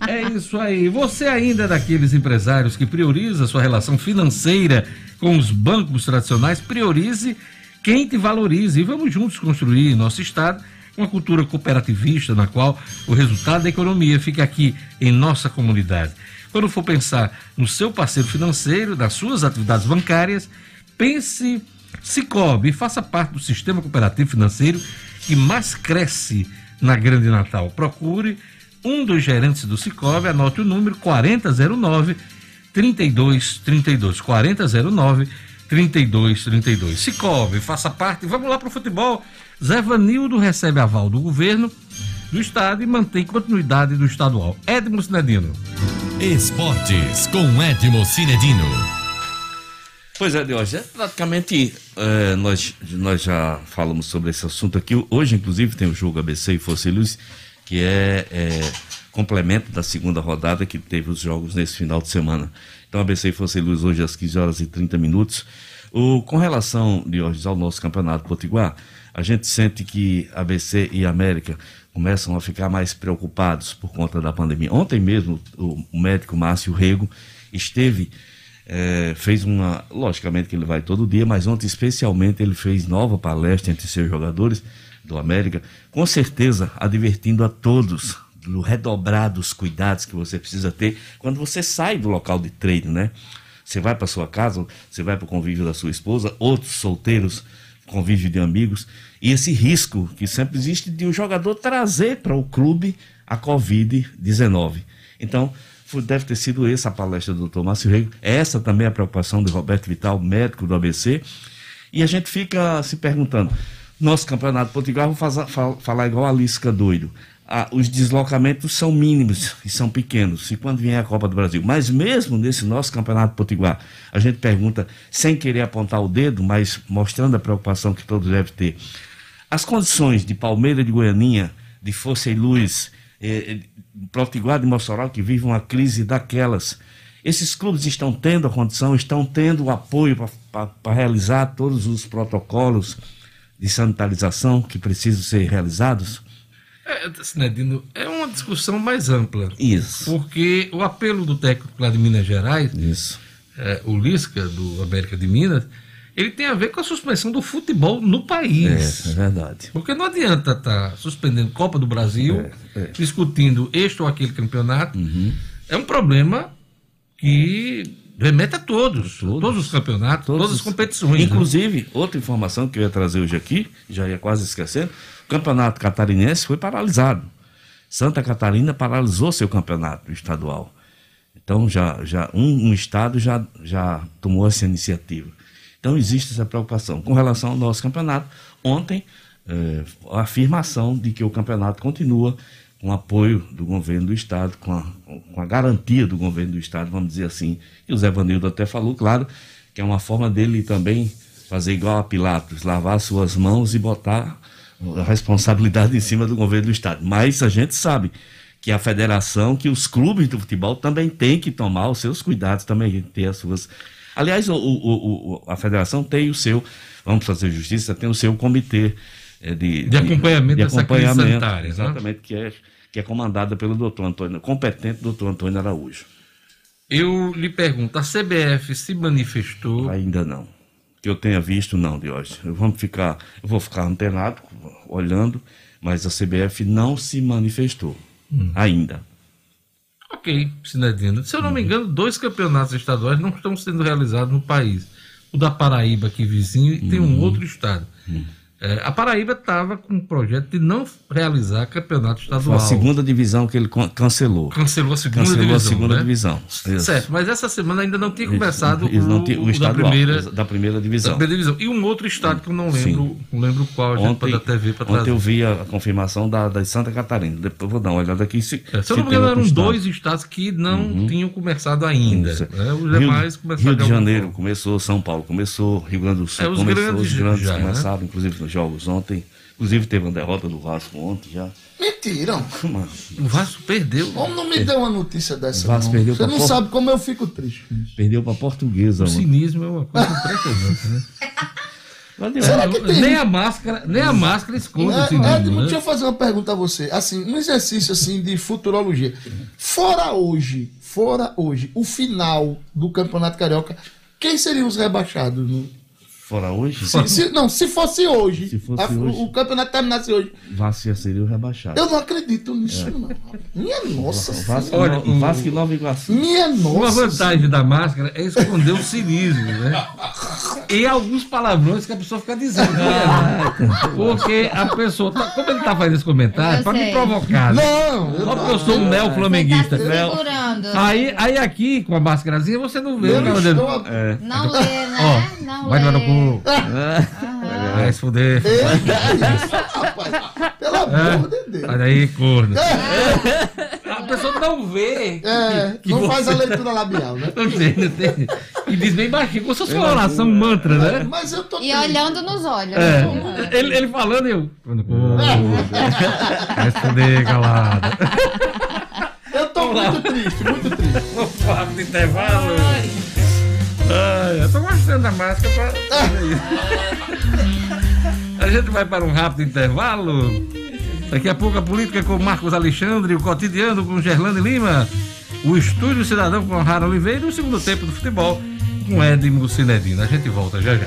É isso aí. Você ainda é daqueles empresários que prioriza sua relação financeira com os bancos tradicionais, priorize quem te valorize e vamos juntos construir nosso estado uma cultura cooperativista na qual o resultado da economia fica aqui em nossa comunidade. Quando for pensar no seu parceiro financeiro, das suas atividades bancárias, pense Cicobi e faça parte do sistema cooperativo financeiro que mais cresce na Grande Natal. Procure um dos gerentes do Cicobi, anote o número 4009 3232 4009 3232. Cicobi, faça parte. Vamos lá para o futebol. Zé Vanildo recebe aval do governo do estado e mantém continuidade do estadual. Edmo Sinedino. Esportes com Edmo Cinedino. Pois é, Deus, é praticamente é, nós, nós já falamos sobre esse assunto aqui. Hoje, inclusive, tem o jogo ABC e Fosse Luz, que é, é, complemento da segunda rodada que teve os jogos nesse final de semana. Então, ABC e Fosse Luz hoje às 15 horas e 30 minutos. O, com relação, Diógenes, ao nosso campeonato potiguar, a gente sente que ABC e América começam a ficar mais preocupados por conta da pandemia. Ontem mesmo, o, médico Márcio Rego esteve é, fez uma. Logicamente que ele vai todo dia, mas ontem, especialmente, ele fez nova palestra entre seus jogadores do América, com certeza advertindo a todos do redobrar dos cuidados que você precisa ter quando você sai do local de treino, né? Você vai para sua casa, você vai para o convívio da sua esposa, outros solteiros, convívio de amigos, e esse risco que sempre existe de um jogador trazer para o clube a Covid-19. Então, deve ter sido essa a palestra do Dr. Márcio Rego. Essa também é a preocupação de Roberto Vital, médico do ABC. E a gente fica se perguntando: nosso campeonato potiguar, vou faza- fa- falar igual a Lisca doido. Os deslocamentos são mínimos e são pequenos, e quando vier a Copa do Brasil. Mas mesmo nesse nosso campeonato potiguar, a gente pergunta, sem querer apontar o dedo, mas mostrando a preocupação que todos devem ter. As condições de Palmeiras de Goianinha, de Força e Luz, eh, eh, Potiguar de Mossoró, que vive uma crise daquelas. Esses clubes estão tendo a condição, estão tendo o apoio para realizar todos os protocolos de sanitarização que precisam ser realizados? É, Sinedino, é uma discussão mais ampla. Isso. Porque o apelo do técnico lá de Minas Gerais, Isso. é, o Lisca, do América de Minas, ele tem a ver com a suspensão do futebol no país. É, é verdade. Porque não adianta estar suspendendo Copa do Brasil, É, é. discutindo este ou aquele campeonato. Uhum. É um problema que remete a todos, Todos. todos, os campeonatos, todas as competições. né? Inclusive, outra informação que eu ia trazer hoje aqui, já ia quase esquecendo, campeonato catarinense foi paralisado. Santa Catarina paralisou seu campeonato estadual. Então, já, já um, um estado já, já tomou essa iniciativa. Então, existe essa preocupação. Com relação ao nosso campeonato, ontem, é, a afirmação de que o campeonato continua com apoio do governo do Estado, com a, com a garantia do governo do Estado, vamos dizer assim. E o Zé Vanildo até falou, claro, que é uma forma dele também fazer igual a Pilatos, lavar suas mãos e botar a responsabilidade em cima do governo do Estado. Mas a gente sabe que a federação, que os clubes do futebol também têm que tomar os seus cuidados, também ter as suas. Aliás, o, o, o, a federação tem o seu, vamos fazer justiça, tem o seu comitê é, de, de, acompanhamento de, de acompanhamento, sanitária. Né? Exatamente, né? que, é, que é comandada pelo doutor Antônio, competente doutor Antônio Araújo. Eu lhe pergunto, a CBF se manifestou? Ainda não. Que eu tenha visto, não, Diógenes. Vamos ficar, eu vou ficar antenado, olhando, mas a CBF não se manifestou hum. ainda. Ok, Sinedino. Se eu não me engano, dois campeonatos estaduais não estão sendo realizados no país. O da Paraíba, aqui vizinho, e tem um uhum. outro estado. É, a Paraíba estava com um projeto de não realizar campeonato estadual. Foi a segunda divisão que ele cancelou. Cancelou a segunda cancelou divisão. a segunda né? divisão. Certo, mas essa semana ainda não tinha começado isso, o, o, o estadual, da, primeira, da primeira divisão. Da primeira divisão. E um outro estado que eu não lembro, não lembro qual, a gente ontem, pode até ver para Ontem eu vi a confirmação da, da Santa Catarina. Depois vou dar uma olhada aqui. Se, é, se eu não me engano, eram estado. dois estados que não uhum. tinham começado ainda. Né? Os demais Rio, começaram. Rio de Janeiro começou, São Paulo começou, Rio Grande do Sul é, os começou, grandes os grandes já, começaram, né? inclusive nos jogos ontem. Inclusive teve uma derrota do Vasco ontem já. Mentiram. O Vasco perdeu. Como não me deu uma notícia dessa? O Vasco não? perdeu Você não por... sabe como eu fico triste. Perdeu para Portuguesa. O cinismo é uma coisa impressionante, né? Nem a máscara, nem a máscara esconde é, o cinismo. Né? deixa eu fazer uma pergunta a você. Assim, um exercício assim de futurologia. Fora hoje, fora hoje, o final do Campeonato Carioca, quem seriam os rebaixados? No... Fora hoje? Se, se, não, se fosse hoje. Se fosse a, hoje. O, campeonato terminasse hoje. Vasco seria o rebaixado. Eu não acredito nisso, é. não. Minha nossa. O Vasco, Olha, o Vasco e Nova Iguaçu. Minha nossa. Uma vantagem da máscara é esconder o cinismo, né? E alguns palavrões que a pessoa fica dizendo. Né? Porque a pessoa. Tá, como ele tá fazendo esse comentário, para me provocar. Né? Não, Só porque eu sou um neo-flamenguista. Tá Neo... Aí, aí aqui, com a máscarazinha, você não vê o cara dele. É. Não lê, né? Ó, não vai lê. no cu. Vai se fuder. Pelo amor de Deus. Olha aí, corno. A pessoa não vê. É, que não você- faz a leitura labial, né? Não tem, não tem. E diz bem baixinho, como se fosse uma oração, um mantra, né? Mas eu tô E triste. olhando nos olhos. É. né? Ele, ele falando e eu. Vai se fuder, calado. Eu tô muito triste, muito triste. Vamos falar do intervalo. Ai, eu tô gostando da máscara pra. A gente vai para um rápido intervalo. Daqui a pouco a política com Marcos Alexandre, o cotidiano com Gerlane Lima, o Estúdio Cidadão com Rara Oliveira e o segundo tempo do futebol com Edmo Cinedino. A gente volta já já.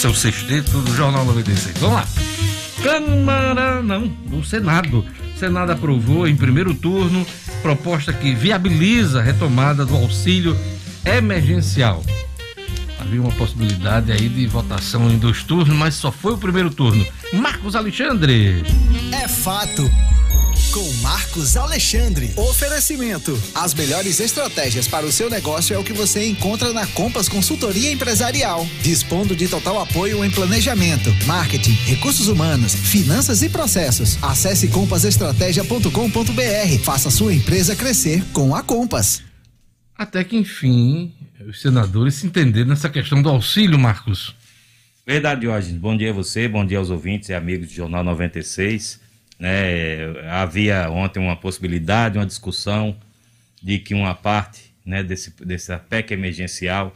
Esse é o sexteto do Jornal 96. Vamos lá. Câmara, não, do Senado. O Senado aprovou em primeiro turno proposta que viabiliza a retomada do auxílio emergencial. Havia uma possibilidade aí de votação em dois turnos, mas só foi o primeiro turno. Marcos Alexandre. É fato. Com Marcos Alexandre. Oferecimento. As melhores estratégias para o seu negócio é o que você encontra na Compass Consultoria Empresarial. Dispondo de total apoio em planejamento, marketing, recursos humanos, finanças e processos. Acesse compassestratégia.com.br. Faça sua empresa crescer com a Compass. Até que enfim, os senadores se entenderam nessa questão do auxílio, Marcos. Verdade, Diógenes. Bom dia a você, bom dia aos ouvintes e amigos do Jornal 96. Né, havia ontem uma possibilidade, uma discussão de que uma parte né, desse, dessa PEC emergencial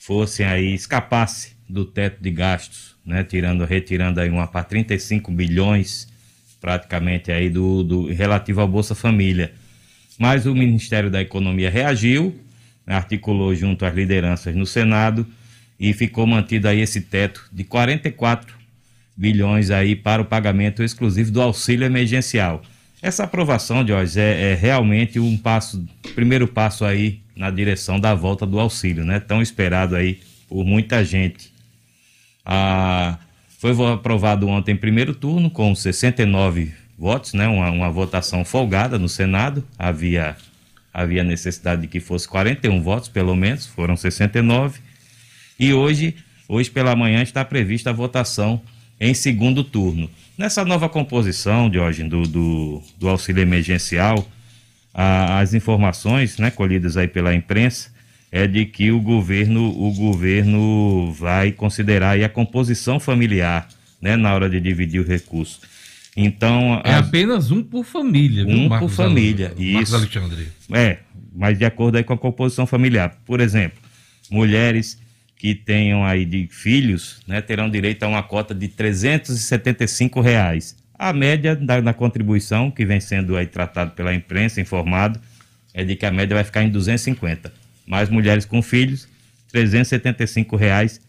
fossem aí, escapasse do teto de gastos, né, tirando, retirando aí uma para 35 bilhões praticamente aí do, do relativo ao Bolsa Família. Mas o Ministério da Economia reagiu, articulou junto às lideranças no Senado e ficou mantido aí esse teto de 44 bilhões aí para o pagamento exclusivo do auxílio emergencial. Essa aprovação, Jorge, é, é realmente um passo, primeiro passo aí na direção da volta do auxílio, né? Tão esperado aí por muita gente. Ah, foi aprovado ontem em primeiro turno com 69 votos, né? Uma, uma votação folgada no Senado. Havia havia necessidade de que fosse 41 votos, pelo menos, foram 69. E hoje, hoje pela manhã está prevista a votação em segundo turno. Nessa nova composição, Diógenes, do, do, do auxílio emergencial, a, as informações né, colhidas aí pela imprensa é de que o governo, o governo vai considerar a composição familiar né, na hora de dividir o recurso. Então, é as... apenas um por família, um por família. Al... Isso. Alexandre. É, mas de acordo aí com a composição familiar. Por exemplo, mulheres que tenham aí de filhos, né, terão direito a uma cota de 375 reais. A média da, da contribuição que vem sendo aí tratado pela imprensa, informado, é de que a média vai ficar em 250. Mais mulheres com filhos, 375 reais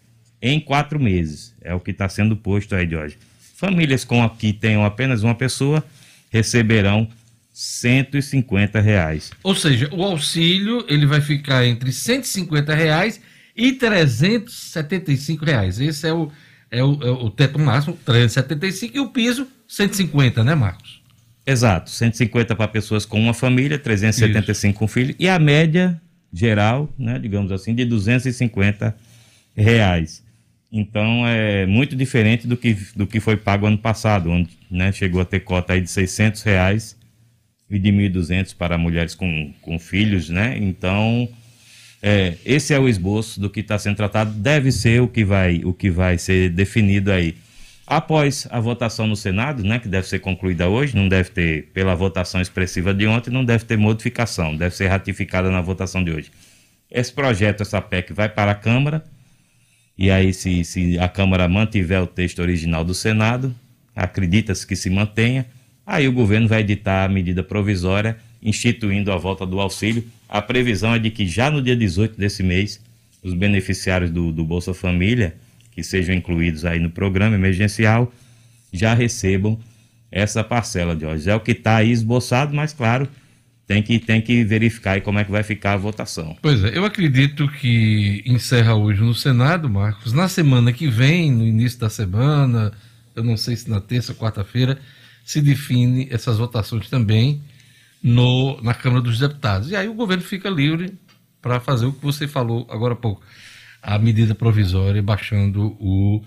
em quatro meses. É o que está sendo posto aí de hoje. Famílias com aqui tenham apenas uma pessoa receberão 150 reais. Ou seja, o auxílio ele vai ficar entre 150 reais e 375 reais. Esse é o, é o, é o teto máximo, 375, e o piso, 150, né, Marcos? Exato, 150 para pessoas com uma família, 375 Isso. com filho, e a média geral, né, digamos assim, de 250 reais. Então é muito diferente do que, do que foi pago ano passado, onde né, chegou a ter cota aí de 600 reais e de 1.200 para mulheres com, com filhos, né? Então é, esse é o esboço do que está sendo tratado, deve ser o que vai, o que vai ser definido aí. Após a votação no Senado, né, que deve ser concluída hoje, não deve ter, pela votação expressiva de ontem, não deve ter modificação, deve ser ratificada na votação de hoje. Esse projeto, essa PEC, vai para a Câmara, e aí, se, se a Câmara mantiver o texto original do Senado, acredita-se que se mantenha, aí o governo vai editar a medida provisória instituindo a volta do auxílio. A previsão é de que já no dia 18 desse mês, os beneficiários do, do Bolsa Família, que sejam incluídos aí no programa emergencial, já recebam essa parcela de hoje. É o que está aí esboçado, mas claro, tem que, tem que verificar como é que vai ficar a votação. Pois é, eu acredito que encerra hoje no Senado, Marcos. Na semana que vem, no início da semana, eu não sei se na terça, quarta-feira, se define essas votações também no, na Câmara dos Deputados. E aí o governo fica livre para fazer o que você falou agora há pouco, a medida provisória baixando o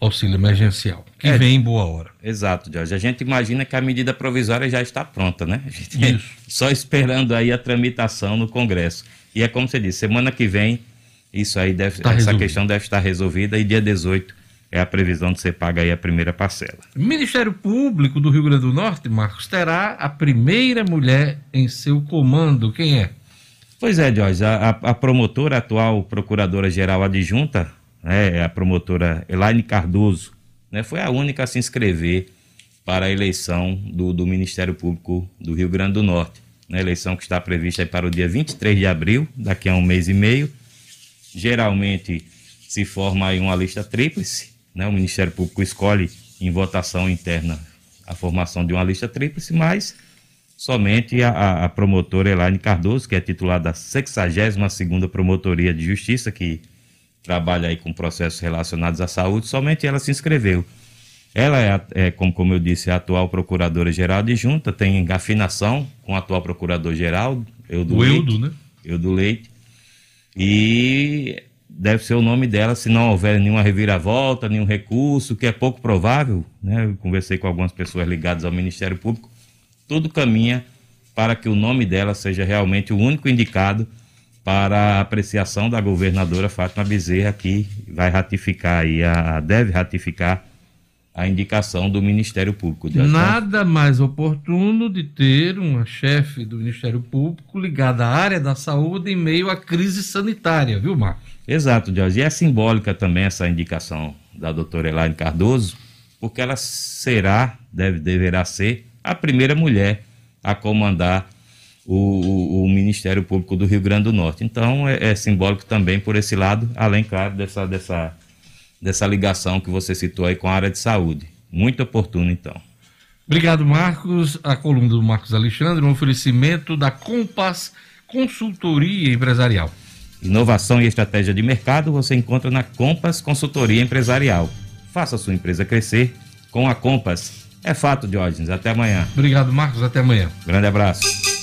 auxílio emergencial, que é, vem em boa hora. Exato, Jorge. A gente imagina que a medida provisória já está pronta, né? A gente Isso. só esperando aí a tramitação no Congresso. E é como você disse, semana que vem isso aí deve, tá essa resolvido. questão deve estar resolvida e dia 18 é a previsão de ser paga aí a primeira parcela. O Ministério Público do Rio Grande do Norte, Marcos, terá a primeira mulher em seu comando. Quem é? Pois é, Jorge, a, a promotora, a atual procuradora-geral adjunta, né, a promotora Elaine Cardoso, né, foi a única a se inscrever para a eleição do, do Ministério Público do Rio Grande do Norte. Né, eleição que está prevista para o dia 23 de abril, daqui a um mês e meio. Geralmente se forma aí uma lista tríplice, né? O Ministério Público escolhe em votação interna a formação de uma lista tríplice, mas somente a, a promotora Elaine Cardoso, que é titular da 62ª Promotoria de Justiça, que trabalha aí com processos relacionados à saúde, somente ela se inscreveu. Ela é, é como, como eu disse, a atual procuradora-geral de junta, tem afinação com o atual procurador-geral, Eudo o Leite. Eudo, né? Eudo Leite. E deve ser o nome dela, se não houver nenhuma reviravolta, nenhum recurso, que é pouco provável, né? Eu conversei com algumas pessoas ligadas ao Ministério Público, tudo caminha para que o nome dela seja realmente o único indicado para a apreciação da governadora Fátima Bezerra, que vai ratificar aí, a, deve ratificar a indicação do Ministério Público. Nada mais oportuno de ter uma chefe do Ministério Público ligada à área da saúde em meio à crise sanitária, viu, Marcos? Exato, Jorge. E é simbólica também essa indicação da doutora Elaine Cardoso, porque ela será, deve, deverá ser, a primeira mulher a comandar o, o, Ministério Público do Rio Grande do Norte. Então é, é, simbólico também por esse lado, além, claro, dessa, dessa, dessa ligação que você citou aí com a área de saúde. Muito oportuno, então. Obrigado, Marcos. A coluna do Marcos Alexandre, um oferecimento da Compass Consultoria Empresarial. Inovação e estratégia de mercado você encontra na Compass Consultoria Empresarial. Faça sua empresa crescer com a Compass. É fato, Diógenes. Até amanhã. Obrigado, Marcos. Até amanhã. Grande abraço.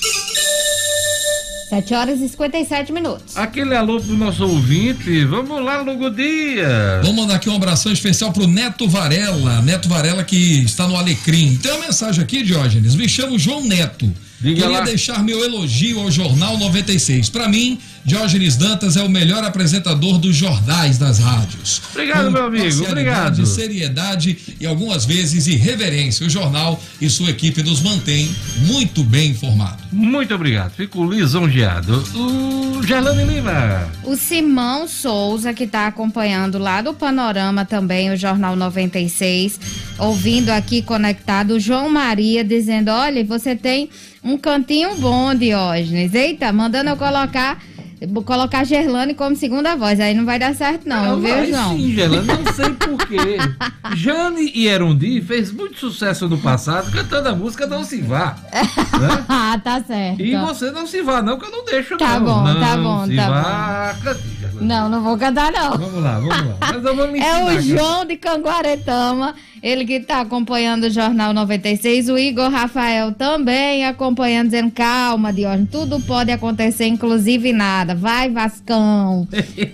7 horas e 57 minutos. Aquele alô pro nosso ouvinte. Vamos lá, Lugo Dias. Vamos mandar aqui um abração especial pro Neto Varela. Neto Varela que está no Alecrim. Tem uma mensagem aqui, Diógenes. Me chamo João Neto. Diga Queria lá. deixar meu elogio ao Jornal 96. Para mim, Diógenes Dantas é o melhor apresentador dos jornais das rádios. Obrigado, Com meu amigo, obrigado. seriedade e algumas vezes irreverência. O jornal e sua equipe nos mantém muito bem informados. Muito obrigado. Fico lisonjeado. O Gerlane Lima. O Simão Souza, que está acompanhando lá do Panorama também, o Jornal 96, ouvindo aqui conectado, o João Maria dizendo: olha, você tem um cantinho bom, Diógenes. Eita, mandando eu colocar. Vou Colocar Gerlane como segunda voz, aí não vai dar certo, não, viu, vai João? Sim, Gerlane, não sei porquê. Jane e Erundi fez muito sucesso no passado cantando a música Não Se Vá. né? ah, tá certo. E você não se vá, não, que eu não deixo, Tá não. bom, não tá bom, se tá vá. Cante, Gerlane. Não, não vou cantar, não. Vamos lá, vamos lá. É o. João de Canguaretama, ele que está acompanhando o Jornal 96. O Igor Rafael também acompanhando, dizendo: calma, Diógenes, tudo pode acontecer, inclusive nada. Vai, Vascão.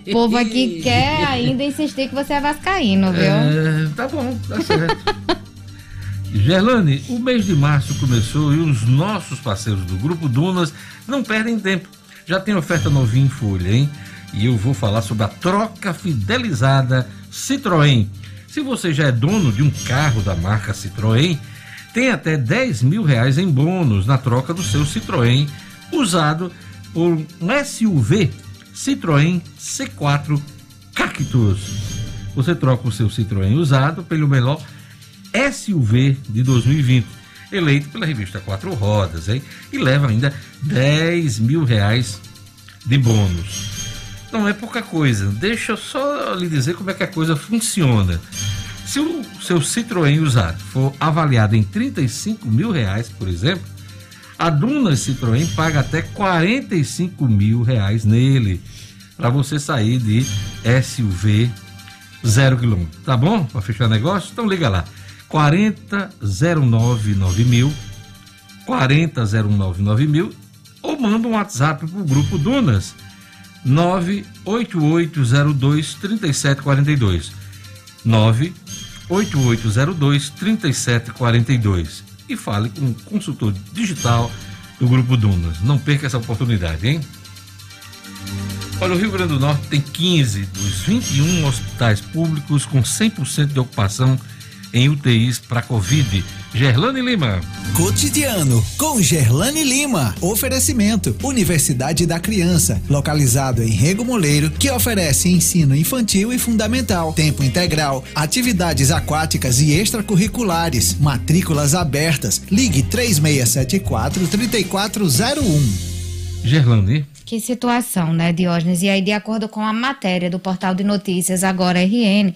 O povo aqui quer ainda insistir que você é Vascaíno, viu? É, tá bom, tá certo. Gerlane, o mês de março começou e os nossos parceiros do Grupo Dunas não perdem tempo. Já tem oferta novinha em folha, hein? E eu vou falar sobre a troca fidelizada Citroën. Se você já é dono de um carro da marca Citroën, tem até 10 mil reais em bônus na troca do seu Citroën usado por um SUV Citroën C4 Cactus. Você troca o seu Citroën usado pelo melhor SUV de 2020, eleito pela revista Quatro Rodas, hein? E leva ainda 10 mil reais de bônus. Não é pouca coisa. Deixa eu só lhe dizer como é que a coisa funciona. Se o seu Citroën usado for avaliado em 35 mil reais, por exemplo, a Dunas Citroën paga até 45 mil reais nele para você sair de SUV zero quilômetro. Tá bom? Para fechar negócio? Então liga lá. 40099000 mil 40099000 mil ou manda um WhatsApp pro grupo Dunas 98802 3742 98802 3742 e fale com o consultor digital do Grupo Dunas. Não perca essa oportunidade, hein? Olha, o Rio Grande do Norte tem 15 dos 21 hospitais públicos com 100% de ocupação em UTIs para Covid. Gerlane Lima. Cotidiano com Gerlane Lima. Oferecimento: Universidade da Criança, localizado em Rego Moleiro, que oferece ensino infantil e fundamental, tempo integral, atividades aquáticas e extracurriculares, matrículas abertas. Ligue 3674 3401. Gerlane. Que situação, né, Diógenes? E aí, de acordo com a matéria do portal de notícias Agora RN,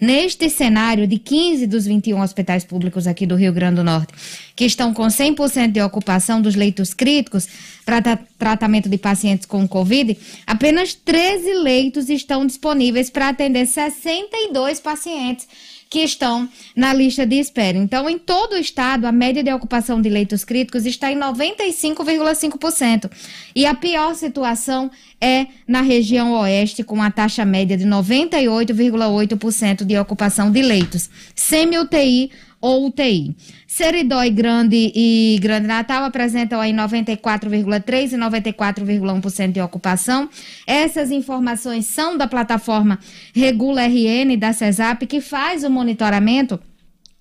neste cenário de 15 dos 21 hospitais públicos aqui do Rio Grande do Norte, que estão com 100% de ocupação dos leitos críticos para tra tratamento de pacientes com Covid, apenas 13 leitos estão disponíveis para atender 62 pacientes que estão na lista de espera. Então, em todo o estado, a média de ocupação de leitos críticos está em 95,5%. E a pior situação é na região oeste, com a taxa média de 98,8% de ocupação de leitos, semi-UTI ou UTI. Seridói Grande e Grande Natal apresentam aí 94,3% e 94,1% de ocupação. Essas informações são da plataforma Regula RN da CESAP, que faz o monitoramento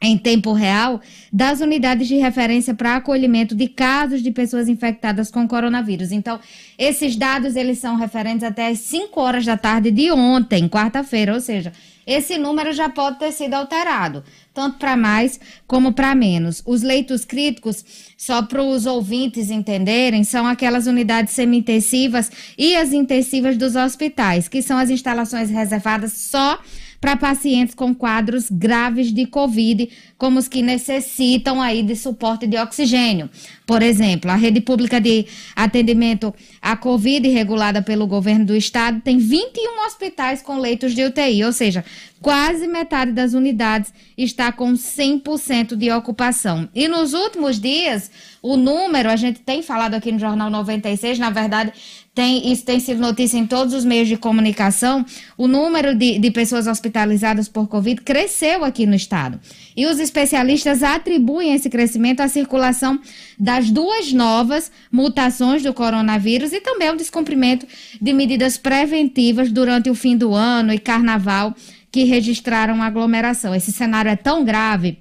em tempo real das unidades de referência para acolhimento de casos de pessoas infectadas com coronavírus. Então, esses dados eles são referentes até as 5 horas da tarde de ontem, quarta-feira, ou seja, esse número já pode ter sido alterado, tanto para mais como para menos. Os leitos críticos, só para os ouvintes entenderem, são aquelas unidades semi-intensivas e as intensivas dos hospitais, que são as instalações reservadas só para pacientes com quadros graves de Covid, como os que necessitam aí de suporte de oxigênio. Por exemplo, a rede pública de atendimento à Covid, regulada pelo governo do estado, tem 21 hospitais com leitos de UTI, ou seja, quase metade das unidades está com 100% de ocupação. E nos últimos dias, o número, a gente tem falado aqui no Jornal 96, na verdade, tem, isso tem sido notícia em todos os meios de comunicação, o número de, de pessoas hospitalizadas por Covid cresceu aqui no estado. E os especialistas atribuem esse crescimento à circulação das duas novas mutações do coronavírus e também ao descumprimento de medidas preventivas durante o fim do ano e carnaval que registraram aglomeração. Esse cenário é tão grave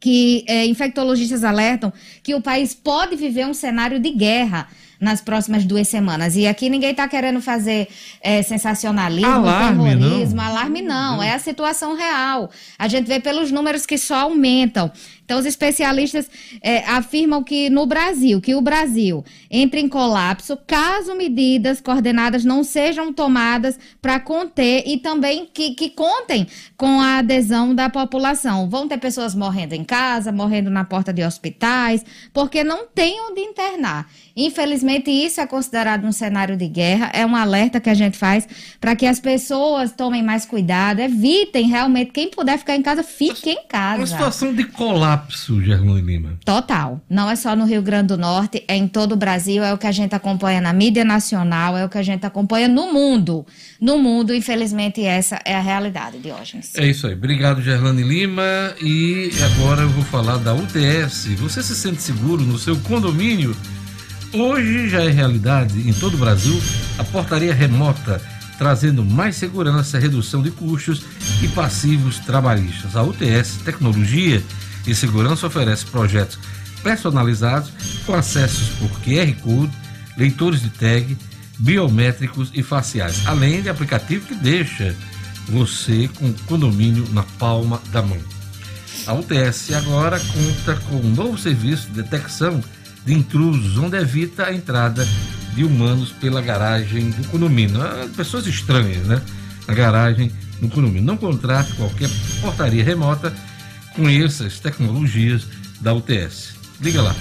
que é, infectologistas alertam que o país pode viver um cenário de guerra nas próximas duas semanas. E aqui ninguém está querendo fazer é, sensacionalismo, alarme, terrorismo, não. alarme não. É a situação real. A gente vê pelos números que só aumentam. Então, os especialistas é, afirmam que no Brasil, que o Brasil entra em colapso caso medidas coordenadas não sejam tomadas para conter e também que, que contem com a adesão da população. Vão ter pessoas morrendo em casa, morrendo na porta de hospitais, porque não tem onde internar. Infelizmente, isso é considerado um cenário de guerra. É um alerta que a gente faz para que as pessoas tomem mais cuidado, evitem realmente. Quem puder ficar em casa, fique em casa. Uma situação de colapso, Germano Lima. Total. Não é só no Rio Grande do Norte, é em todo o Brasil. É o que a gente acompanha na mídia nacional, é o que a gente acompanha no mundo. No mundo, infelizmente, essa é a realidade, Diógenes. É isso aí. Obrigado, Gerlane Lima. E agora eu vou falar da UTS. Você se sente seguro no seu condomínio? Hoje já é realidade em todo o Brasil a portaria remota, trazendo mais segurança, redução de custos e passivos trabalhistas. A UTS Tecnologia e Segurança oferece projetos personalizados com acessos por QR Code, leitores de tag, biométricos e faciais, além de aplicativo que deixa você com o condomínio na palma da mão. A UTS agora conta com um novo serviço de detecção de intrusos, onde evita a entrada de humanos pela garagem do condomínio. Ah, pessoas estranhas, né? Na garagem do condomínio. Não contrate qualquer portaria remota, conheça as tecnologias da UTS. Liga lá.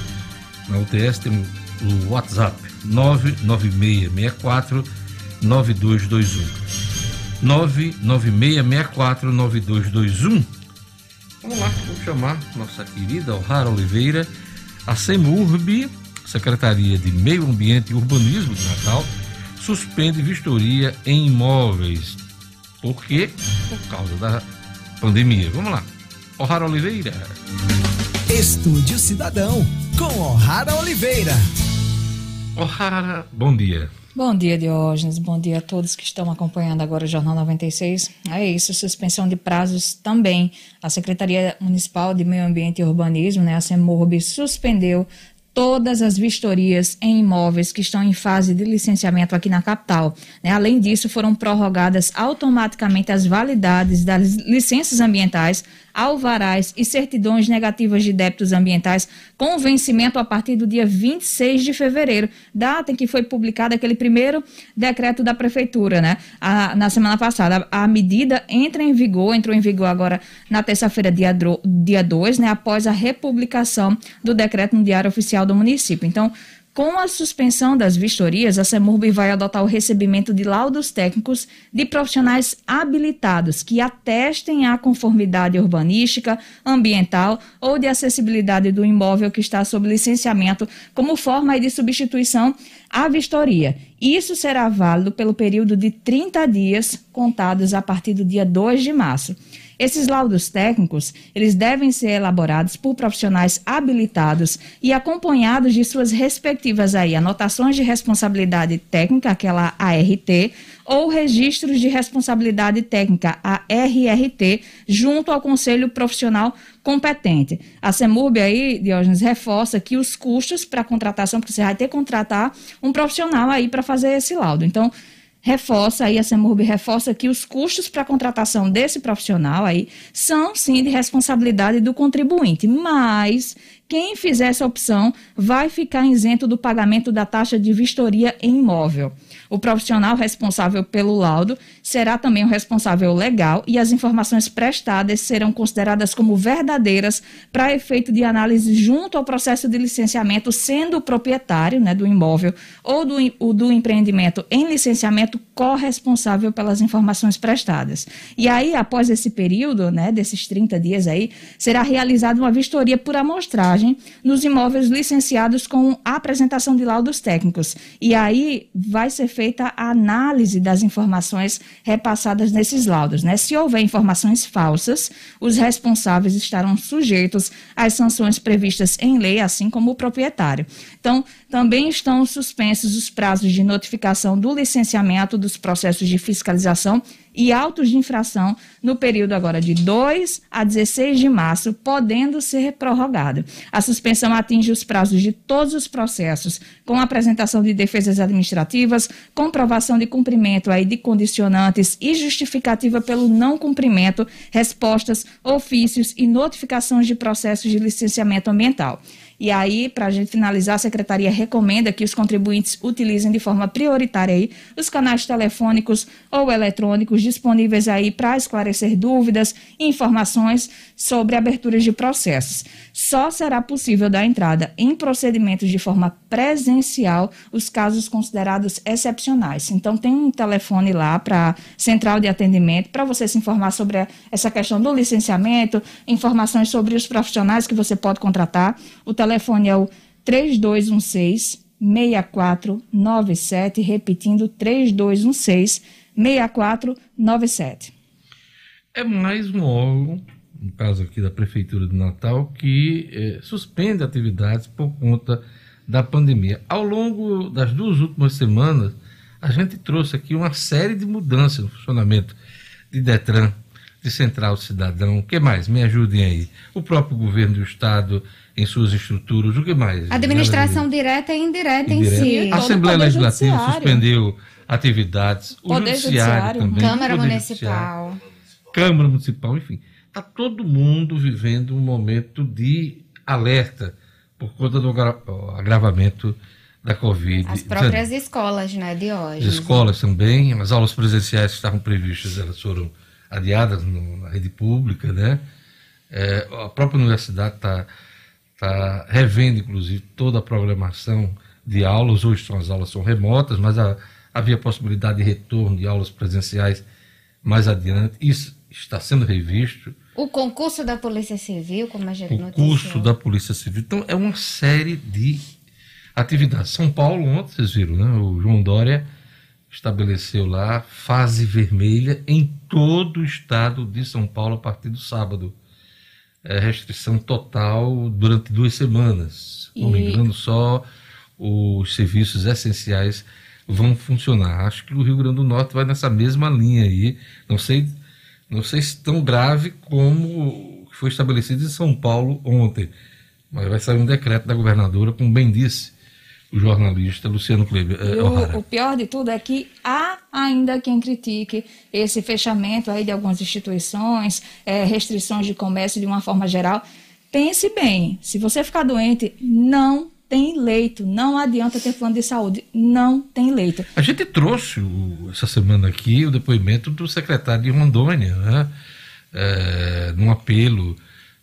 Na UTS tem o WhatsApp 99664 9221. 99664 9221. Vamos lá, vou chamar nossa querida O'Hara Oliveira a CEMURB, Secretaria de Meio Ambiente e Urbanismo de Natal, suspende vistoria em imóveis. Por quê? Por causa da pandemia. Vamos lá. O'Hara Oliveira. Estúdio Cidadão, com O'Hara Oliveira. O'Hara, bom dia. Bom dia, Diógenes. Bom dia a todos que estão acompanhando agora o Jornal 96. É isso, suspensão de prazos também. A Secretaria Municipal de Meio Ambiente e Urbanismo, né, a CEMURB, suspendeu todas as vistorias em imóveis que estão em fase de licenciamento aqui na capital. Né? Além disso, foram prorrogadas automaticamente as validades das licenças ambientais alvarás e certidões negativas de débitos ambientais com vencimento a partir do dia 26 de fevereiro, data em que foi publicado aquele primeiro decreto da prefeitura, né? A, na semana passada. A, a, medida entra em vigor, entrou em vigor agora na terça-feira, dia, dia 2, né? Após a republicação do decreto no Diário Oficial do município. Então, com a suspensão das vistorias, a CEMURB vai adotar o recebimento de laudos técnicos de profissionais habilitados que atestem a conformidade urbanística, ambiental ou de acessibilidade do imóvel que está sob licenciamento como forma de substituição à vistoria. Isso será válido pelo período de 30 dias contados a partir do dia 2 de março. Esses laudos técnicos, eles devem ser elaborados por profissionais habilitados e acompanhados de suas respectivas aí anotações de responsabilidade técnica, aquela ART, ou registros de responsabilidade técnica, a RRT, junto ao Conselho Profissional competente. A CEMURB aí, Diógenes, reforça que os custos para contratação, porque você vai ter que contratar um profissional aí para fazer esse laudo. Então, reforça aí, a CEMURB reforça que os custos para a contratação desse profissional aí são sim de responsabilidade do contribuinte, mas quem fizer essa opção vai ficar isento do pagamento da taxa de vistoria em imóvel. O profissional responsável pelo laudo será também o responsável legal e as informações prestadas serão consideradas como verdadeiras para efeito de análise junto ao processo de licenciamento, sendo o proprietário né, do imóvel ou do, do empreendimento em licenciamento corresponsável pelas informações prestadas. E aí, após esse período, né, desses 30 dias aí, será realizada uma vistoria por amostragem nos imóveis licenciados com a apresentação de laudos técnicos. E aí vai ser feita a análise das informações repassadas nesses laudos. Né? Se houver informações falsas, os responsáveis estarão sujeitos às sanções previstas em lei, assim como o proprietário. Então, também estão suspensos os prazos de notificação do licenciamento dos processos de fiscalização e autos de infração no período agora de 2 a 16 de março, podendo ser prorrogado. A suspensão atinge os prazos de todos os processos, com apresentação de defesas administrativas, comprovação de cumprimento aí de condicionantes e justificativa pelo não cumprimento, respostas, ofícios e notificações de processos de licenciamento ambiental. E aí, para a gente finalizar, a Secretaria recomenda que os contribuintes utilizem de forma prioritária aí os canais telefônicos ou eletrônicos disponíveis aí para esclarecer dúvidas e informações sobre aberturas de processos. Só será possível dar entrada em procedimentos de forma presencial os casos considerados excepcionais. Então, tem um telefone lá para central de atendimento para você se informar sobre essa questão do licenciamento, informações sobre os profissionais que você pode contratar. O telefone é o 3216 6497, repetindo 3216 6497. É mais um órgão no caso aqui da Prefeitura de Natal, que eh, suspende atividades por conta da pandemia. Ao longo das duas últimas semanas, a gente trouxe aqui uma série de mudanças no funcionamento de Detran, de Central Cidadão. O que mais? Me ajudem aí. O próprio governo do Estado em suas estruturas, o que mais? Administração direta e indireta, indireta. em si. A Assembleia Legislativa suspendeu atividades, o Poder Judiciário, judiciário também. Câmara Municipal. Câmara Municipal, enfim está todo mundo vivendo um momento de alerta por conta do agravamento da Covid. As próprias escolas, né, de hoje. As escolas também, as aulas presenciais que estavam previstas, elas foram adiadas na rede pública, né? É, a própria universidade está tá revendo, inclusive, toda a programação de aulas. Hoje são, as aulas são remotas, mas a, havia possibilidade de retorno de aulas presenciais mais adiante. Isso está sendo revisto. O concurso da Polícia Civil, como a gente O concurso da Polícia Civil. Então, é uma série de atividades. São Paulo, ontem, vocês viram, né? O João Dória estabeleceu lá fase vermelha em todo o estado de São Paulo a partir do sábado. É restrição total durante duas semanas. E... Não me engano, só os serviços essenciais vão funcionar. Acho que o Rio Grande do Norte vai nessa mesma linha aí. Não sei não sei se tão grave como foi estabelecido em São Paulo ontem, mas vai sair um decreto da governadora, como bem disse o jornalista Luciano Kleber. Eh, o, o, pior de tudo é que há ainda quem critique esse fechamento aí de algumas instituições, é, restrições de comércio de uma forma geral. Pense bem, se você ficar doente, não tem leito. Não adianta ter plano de saúde. Não tem leito. A gente trouxe o, essa semana aqui o depoimento do secretário de Rondônia, né? É, num apelo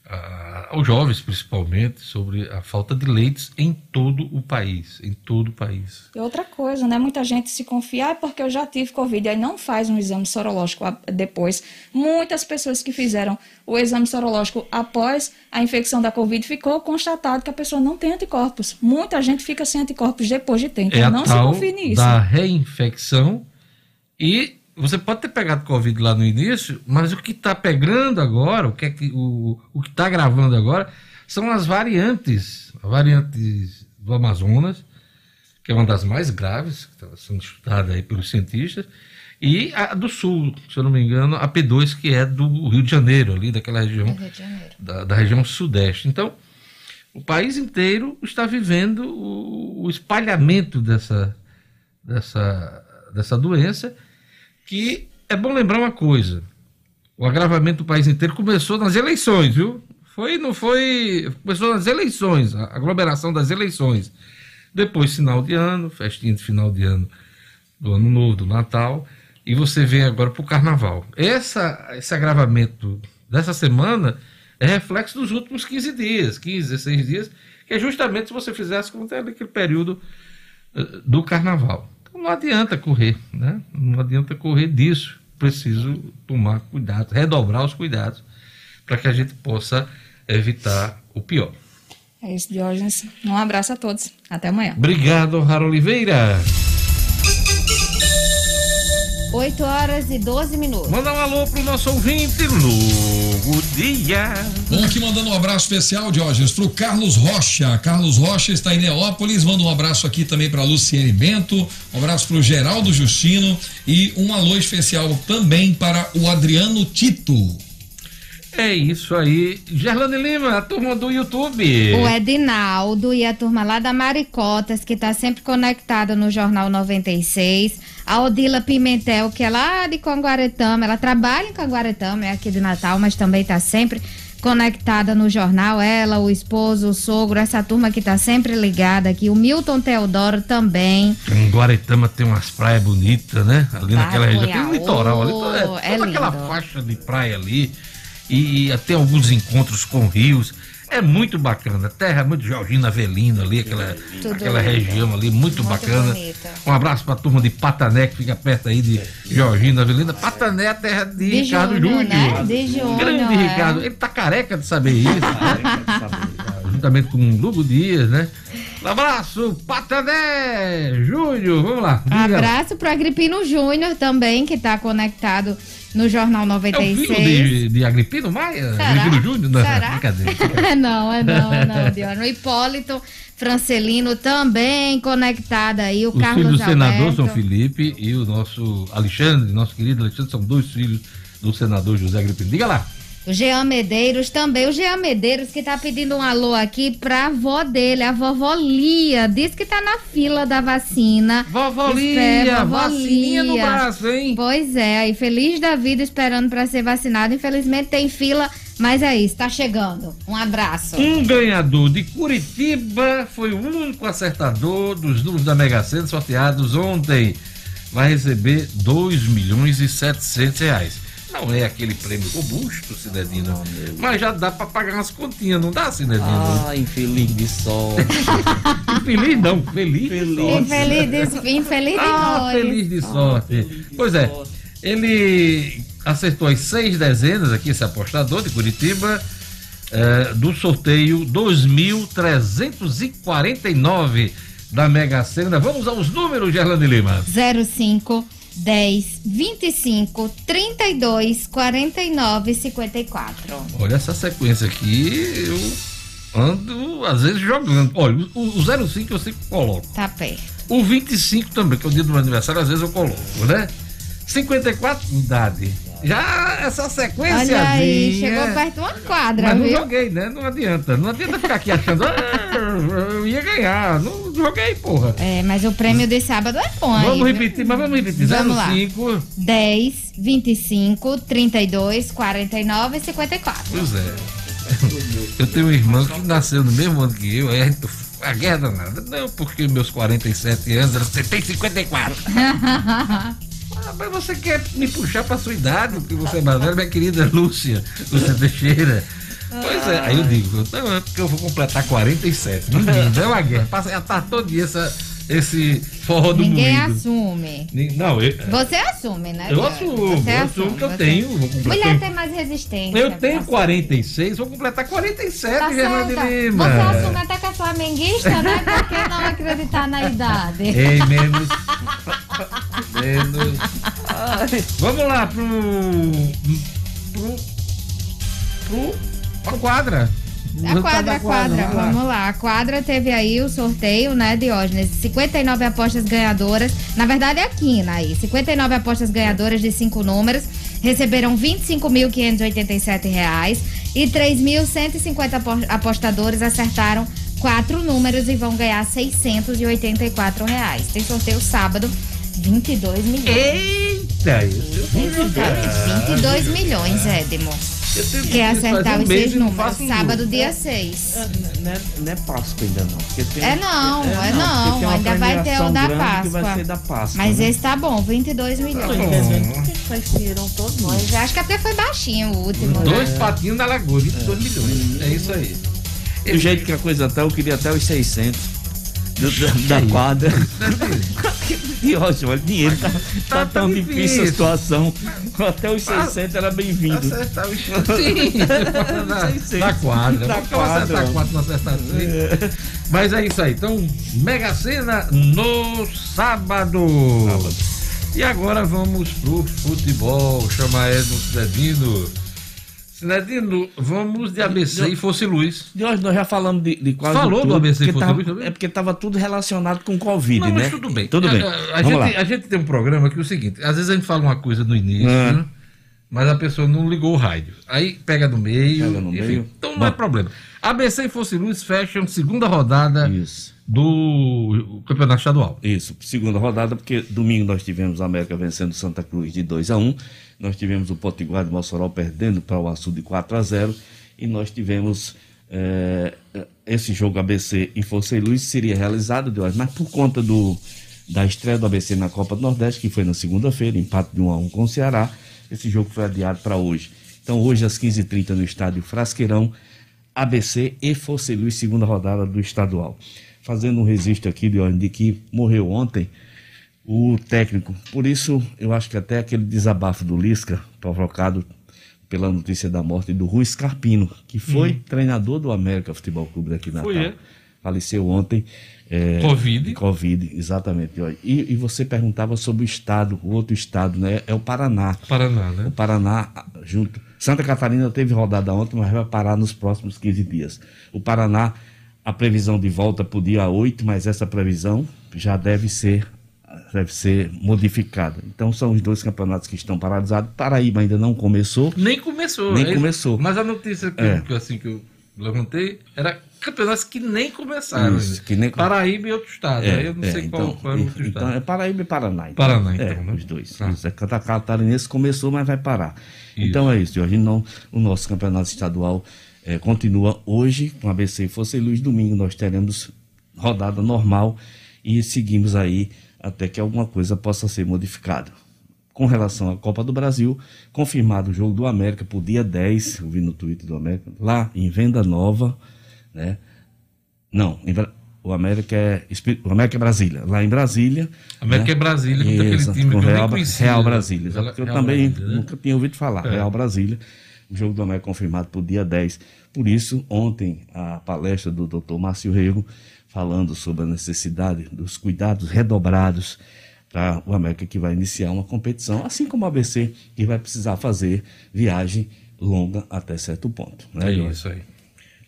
a, aos jovens, principalmente, sobre a falta de leitos em todo o país. Em todo o país. E outra coisa, né? Muita gente se confia, ah, porque eu já tive Covid, aí não faz um exame sorológico depois. Muitas pessoas que fizeram o exame sorológico após a infecção da Covid ficou constatado que a pessoa não tem anticorpos. Muita gente fica sem anticorpos depois de ter. Então é não se confie nisso. Da reinfecção e você pode ter pegado Covid lá no início, mas o que está pegando agora, o que é que o, o que está gravando agora, são as variantes, variantes do Amazonas, que é uma das mais graves, que está sendo estudada aí pelos cientistas, e a do Sul, se eu não me engano, a P2, que é do Rio de Janeiro, ali daquela região, da, da, região sudeste. Então, o país inteiro está vivendo o, o espalhamento dessa, dessa, dessa doença, que é bom lembrar uma coisa, o agravamento do país inteiro começou nas eleições, viu? Foi, não foi. Começou nas eleições, a aglomeração das eleições. Depois, final de ano, festinha de final de ano, do ano novo, do Natal, e você vem agora para o carnaval. Essa, esse agravamento dessa semana é reflexo dos últimos 15 dias, 15, 16 dias, que é justamente se você fizesse como naquele período uh, do carnaval. Não adianta correr, né? Não adianta correr disso. Preciso tomar cuidado, redobrar os cuidados para que a gente possa evitar o pior. É isso, Diógenes. Um abraço a todos. Até amanhã. Obrigado, Rara Oliveira. 8 horas e 12 minutos. Manda um alô pro nosso ouvinte, Lugo Dia. Bom, aqui mandando um abraço especial, Diógenes, pro Carlos Rocha. Carlos Rocha está em Neópolis. Manda um abraço aqui também pra Luciene Bento. Um abraço pro Geraldo Justino. E um alô especial também para o Adriano Tito. É isso aí. Gerlane Lima, a turma do YouTube. O Edinaldo e a turma lá da Maricotas, que está sempre conectada no Jornal 96. A Odila Pimentel, que é lá de Conguaretama. Ela trabalha em Conguaretama, é aqui de Natal, mas também está sempre conectada no jornal. Ela, o esposo, o sogro, essa turma que está sempre ligada aqui. O Milton Teodoro também. Em Guaretama tem umas praias bonitas, né? Ali naquela região. Tem um litoral ali. Toda, é, toda aquela faixa de praia ali e, até alguns encontros com rios. É muito bacana. Terra muito Georgina Avelino ali, aquela, aquela região ali, muito, muito bacana. Bonita. Um abraço para a turma de Patané, que fica perto aí de Georgina Avelino. Patané é a terra de, de Ricardo Júnior. Né? De Júnior. Grande é. Ricardo. Ele tá careca de saber isso. Juntamente com o Lugo Dias, né? Um abraço, Patané Júnior. Vamos lá. Abraço para Agripino Júnior também, que está conectado no Jornal 96. É o filho de, de Agripino Maia? Será? Agripino Júnior? Não, Será? Brincadeira. não, é não, é não. O Hipólito Francelino também conectado aí, o Os Carlos filhos do senador São Felipe e o nosso Alexandre, nosso querido Alexandre, são dois filhos do senador José Agripino. Diga lá. O Jean Medeiros também. O Jean Medeiros que tá pedindo um alô aqui pra avó dele, a vovó Lia. Diz que tá na fila da vacina. Vovó Lia, vovó vacininha Lia. no braço, hein? Pois é, aí feliz da vida esperando para ser vacinado. Infelizmente tem fila, mas é isso, tá chegando. Um abraço. Um ganhador de Curitiba foi o único acertador dos números da Mega Sena sorteados ontem. Vai receber 2 milhões e 700 reais. Não é aquele prêmio robusto, Cinedino, oh, mas já dá para pagar umas continhas, não dá, Cinedino? Ah, infeliz de sorte. infeliz não, feliz, feliz de sorte. Infeliz de, infeliz de ah, feliz de sorte. Ah, pois é, ele acertou as seis dezenas aqui, esse apostador de Curitiba, é, do sorteio 2.349 da Mega Sena. Vamos aos números, Gerlane Lima. 05 10 25 32 49 54. Olha essa sequência aqui, eu ando às vezes jogando. Olha, o, o 05 eu sempre coloco. Tá perto. O 25 também, que é o dia do meu aniversário, às vezes eu coloco, né? 54 idade. Já essa sequência. Olha aí, chegou perto de uma quadra. Mas não viu? joguei, né? Não adianta. Não adianta ficar aqui achando, ah, eu ia ganhar. Não joguei, porra. É, mas o prêmio de sábado é bom. Vamos aí, repetir, mas vamos repetir. Vamos 05. Lá. 10, 25, 32, 49 e 54. Pois é. Eu tenho um irmão que nasceu no mesmo ano que eu, aí a gente a guerra danada. Não, porque meus 47 anos, você tem 54. Ah, mas você quer me puxar pra sua idade, porque você é mais velha, minha querida Lúcia, Lúcia Teixeira. Pois é, aí eu digo, não, é porque eu vou completar 47. Menino, é uma guerra. Passa a tarde todo dia essa, esse forró do Ninguém moído. assume. Não, eu, Você assume, né? Eu assumo, você eu assumo que eu você... tenho. Mulher tem mais resistência. Eu tenho 46, vou completar 47, tá de Lima. Você assume até que é flamenguista, né? Por que não acreditar na idade? Ei, menos. menos. Vamos lá pro. pro. pro. A quadra. A quadra, a quadra, vamos lá. A quadra teve aí o sorteio, né, Diógenes? 59 apostas ganhadoras. Na verdade, é a quina aí. 59 apostas ganhadoras de cinco números. Receberam R$ 25.587 e 3.150 apostadores acertaram quatro números e vão ganhar 684 reais. Tem sorteio sábado, 22 milhões. Eita, isso. 22 milhões, Edmo. Quer acertar os seis números? Sábado, dia 6. Não é, não é Páscoa ainda não. porque tem- É não, é, porque não. tem uma Ainda vai ter o da Páscoa. Que vai ser da Páscoa. Mas né? esse tá bom, 22 milhões. Faz dinheirão todo mundo. Mas acho que até foi baixinho o último. Dois né? patinhos na lagoa, 22 milhões. É isso aí. Do jeito que a coisa tá, eu queria até os 600 do- da, da quadra. e ótimo, o dinheiro tá, tá, tão difícil a difícil. situação. Até os 600 era bem-vindo. Acertar os Sim, na, na quadra. Na Vamos acertar quadra. quatro, não acertar seis. Mas é isso aí. Então, Mega Sena no sábado. E agora vamos pro futebol. Chama Edson Cidadino. Cidadino, vamos de ABC e Fosse Luz. De hoje nós já falamos de, de quase Falou tudo, do ABC porque Fosse tava- Luz também? É porque estava tudo relacionado com Covid, Não, né? mas tudo bem. Tudo bem. A, a- a Vamos lá. gente, a gente tem um programa que é o seguinte: às vezes a gente fala uma coisa no início, É. né? mas a pessoa não ligou o rádio. Aí pega no meio. Pega no enfim. meio. Então não é problema. ABC e Fosse Luz fecham segunda rodada do Campeonato Estadual. Isso, segunda rodada, porque domingo nós tivemos a América vencendo Santa Cruz de 2 a 1 nós tivemos o Potiguar de Mossoró perdendo para o Açu de 4 a 0 e nós tivemos eh, esse jogo ABC em Força e Luz seria realizado, Deus, mas por conta do, da estreia do ABC na Copa do Nordeste, que foi na segunda-feira, empate de 1 a 1 com o Ceará, esse jogo foi adiado para hoje. Então hoje às 15h30 no estádio Frasqueirão, ABC e Força e Luz, segunda rodada do estadual. Fazendo um registro aqui de ordem de que morreu ontem o técnico. Por isso, eu acho que até aquele desabafo do Lisca, provocado pela notícia da morte do Rui Scarpino, que foi Hum. treinador do América Futebol Clube daqui na Foi, é? Faleceu ontem. é, Covid. Covid, exatamente. E, e você perguntava sobre o estado, o outro estado, né? É o Paraná. Paraná, né? O Paraná, junto. Santa Catarina teve rodada ontem, mas vai parar nos próximos 15 dias. O Paraná, a previsão de volta para o dia 8, mas essa previsão já deve ser deve ser modificada. Então são os dois campeonatos que estão paralisados. Paraíba ainda não começou. Nem começou. Nem é isso. começou. Mas a notícia que, É. que, assim, que eu levantei era campeonatos que nem começaram. Isso, que nem- Paraíba e outro estado. É, eu não é, sei qual, então, qual é o outro então estado. é Paraíba e Paraná. Então. Paraná, então, né? os dois. Tá. Isso, é Cata- Catarinense começou, mas vai parar. Então é isso, Jorge. Não, o nosso campeonato estadual continua hoje com ABC e Força e Luz. Domingo nós teremos rodada normal e seguimos aí até que alguma coisa possa ser modificada. Com relação à Copa do Brasil, confirmado o jogo do América para o dia 10, eu vi no Twitter do América, lá em Venda Nova, né? Não, em o América é o América é Brasília. Lá em Brasília. América é Brasília, com aquele Exato, time com que eu nem Real, conhecia. Real Brasília. Real- eu Real também Brasília, né? nunca tinha ouvido falar. É. Real Brasília. O jogo do América confirmado para o dia 10. Por isso, ontem, a palestra do Dr. Márcio Rego, falando sobre a necessidade dos cuidados redobrados para o América que vai iniciar uma competição, assim como o ABC, que vai precisar fazer viagem longa até certo ponto. Né, É Jorge? isso aí.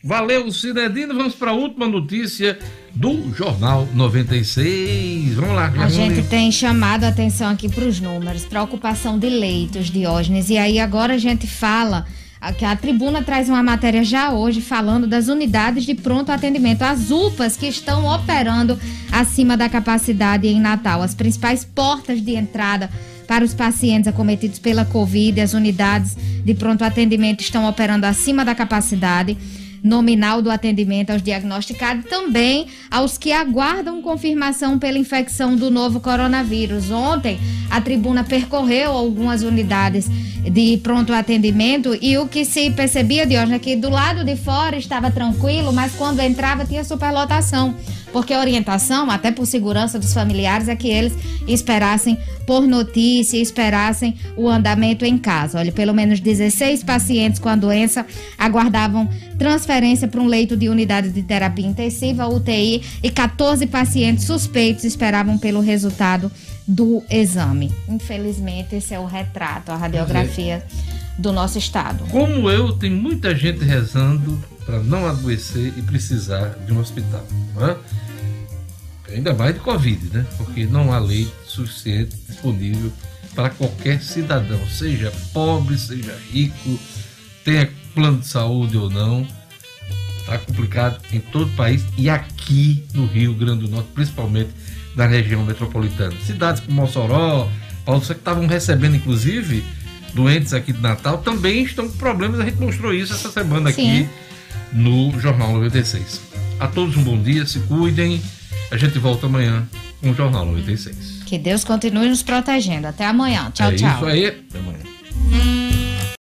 Valeu, Cidadino. Vamos para a última notícia do Jornal 96. Vamos lá, A Germani. gente tem chamado a atenção aqui para os números, para a ocupação de leitos, Diógenes. E aí agora a gente fala a- a tribuna traz uma matéria já hoje falando das unidades de pronto atendimento, as UPAs que estão operando acima da capacidade em Natal, as principais portas de entrada para os pacientes acometidos pela Covid, as unidades de pronto atendimento estão operando acima da capacidade nominal do atendimento aos diagnosticados, também aos que aguardam confirmação pela infecção do novo coronavírus. Ontem, a tribuna percorreu algumas unidades de pronto atendimento e o que se percebia de hoje é que do lado de fora estava tranquilo, mas quando entrava tinha superlotação. Porque a orientação, até por segurança dos familiares, é que eles esperassem por notícia, esperassem o andamento em casa. Olha, pelo menos 16 pacientes com a doença aguardavam transferência para um leito de unidade de terapia intensiva, UTI, e 14 pacientes suspeitos esperavam pelo resultado do exame. Infelizmente, esse é o retrato, a radiografia do nosso estado. Como eu, tem muita gente rezando para não adoecer e precisar de um hospital. É? Ainda mais de Covid, né? Porque não há leite suficiente disponível para qualquer cidadão, seja pobre, seja rico, tenha plano de saúde ou não. Está complicado em todo o país e aqui no Rio Grande do Norte, principalmente na região metropolitana. Cidades como Mossoró, Paulo, que estavam recebendo, inclusive, doentes aqui de Natal, também estão com problemas. A gente mostrou isso essa semana Sim. aqui no Jornal 96. A todos um bom dia, se cuidem. A gente volta amanhã com o Jornal 96. Que Deus continue nos protegendo. Até amanhã. Tchau, é tchau. isso aí. Até amanhã.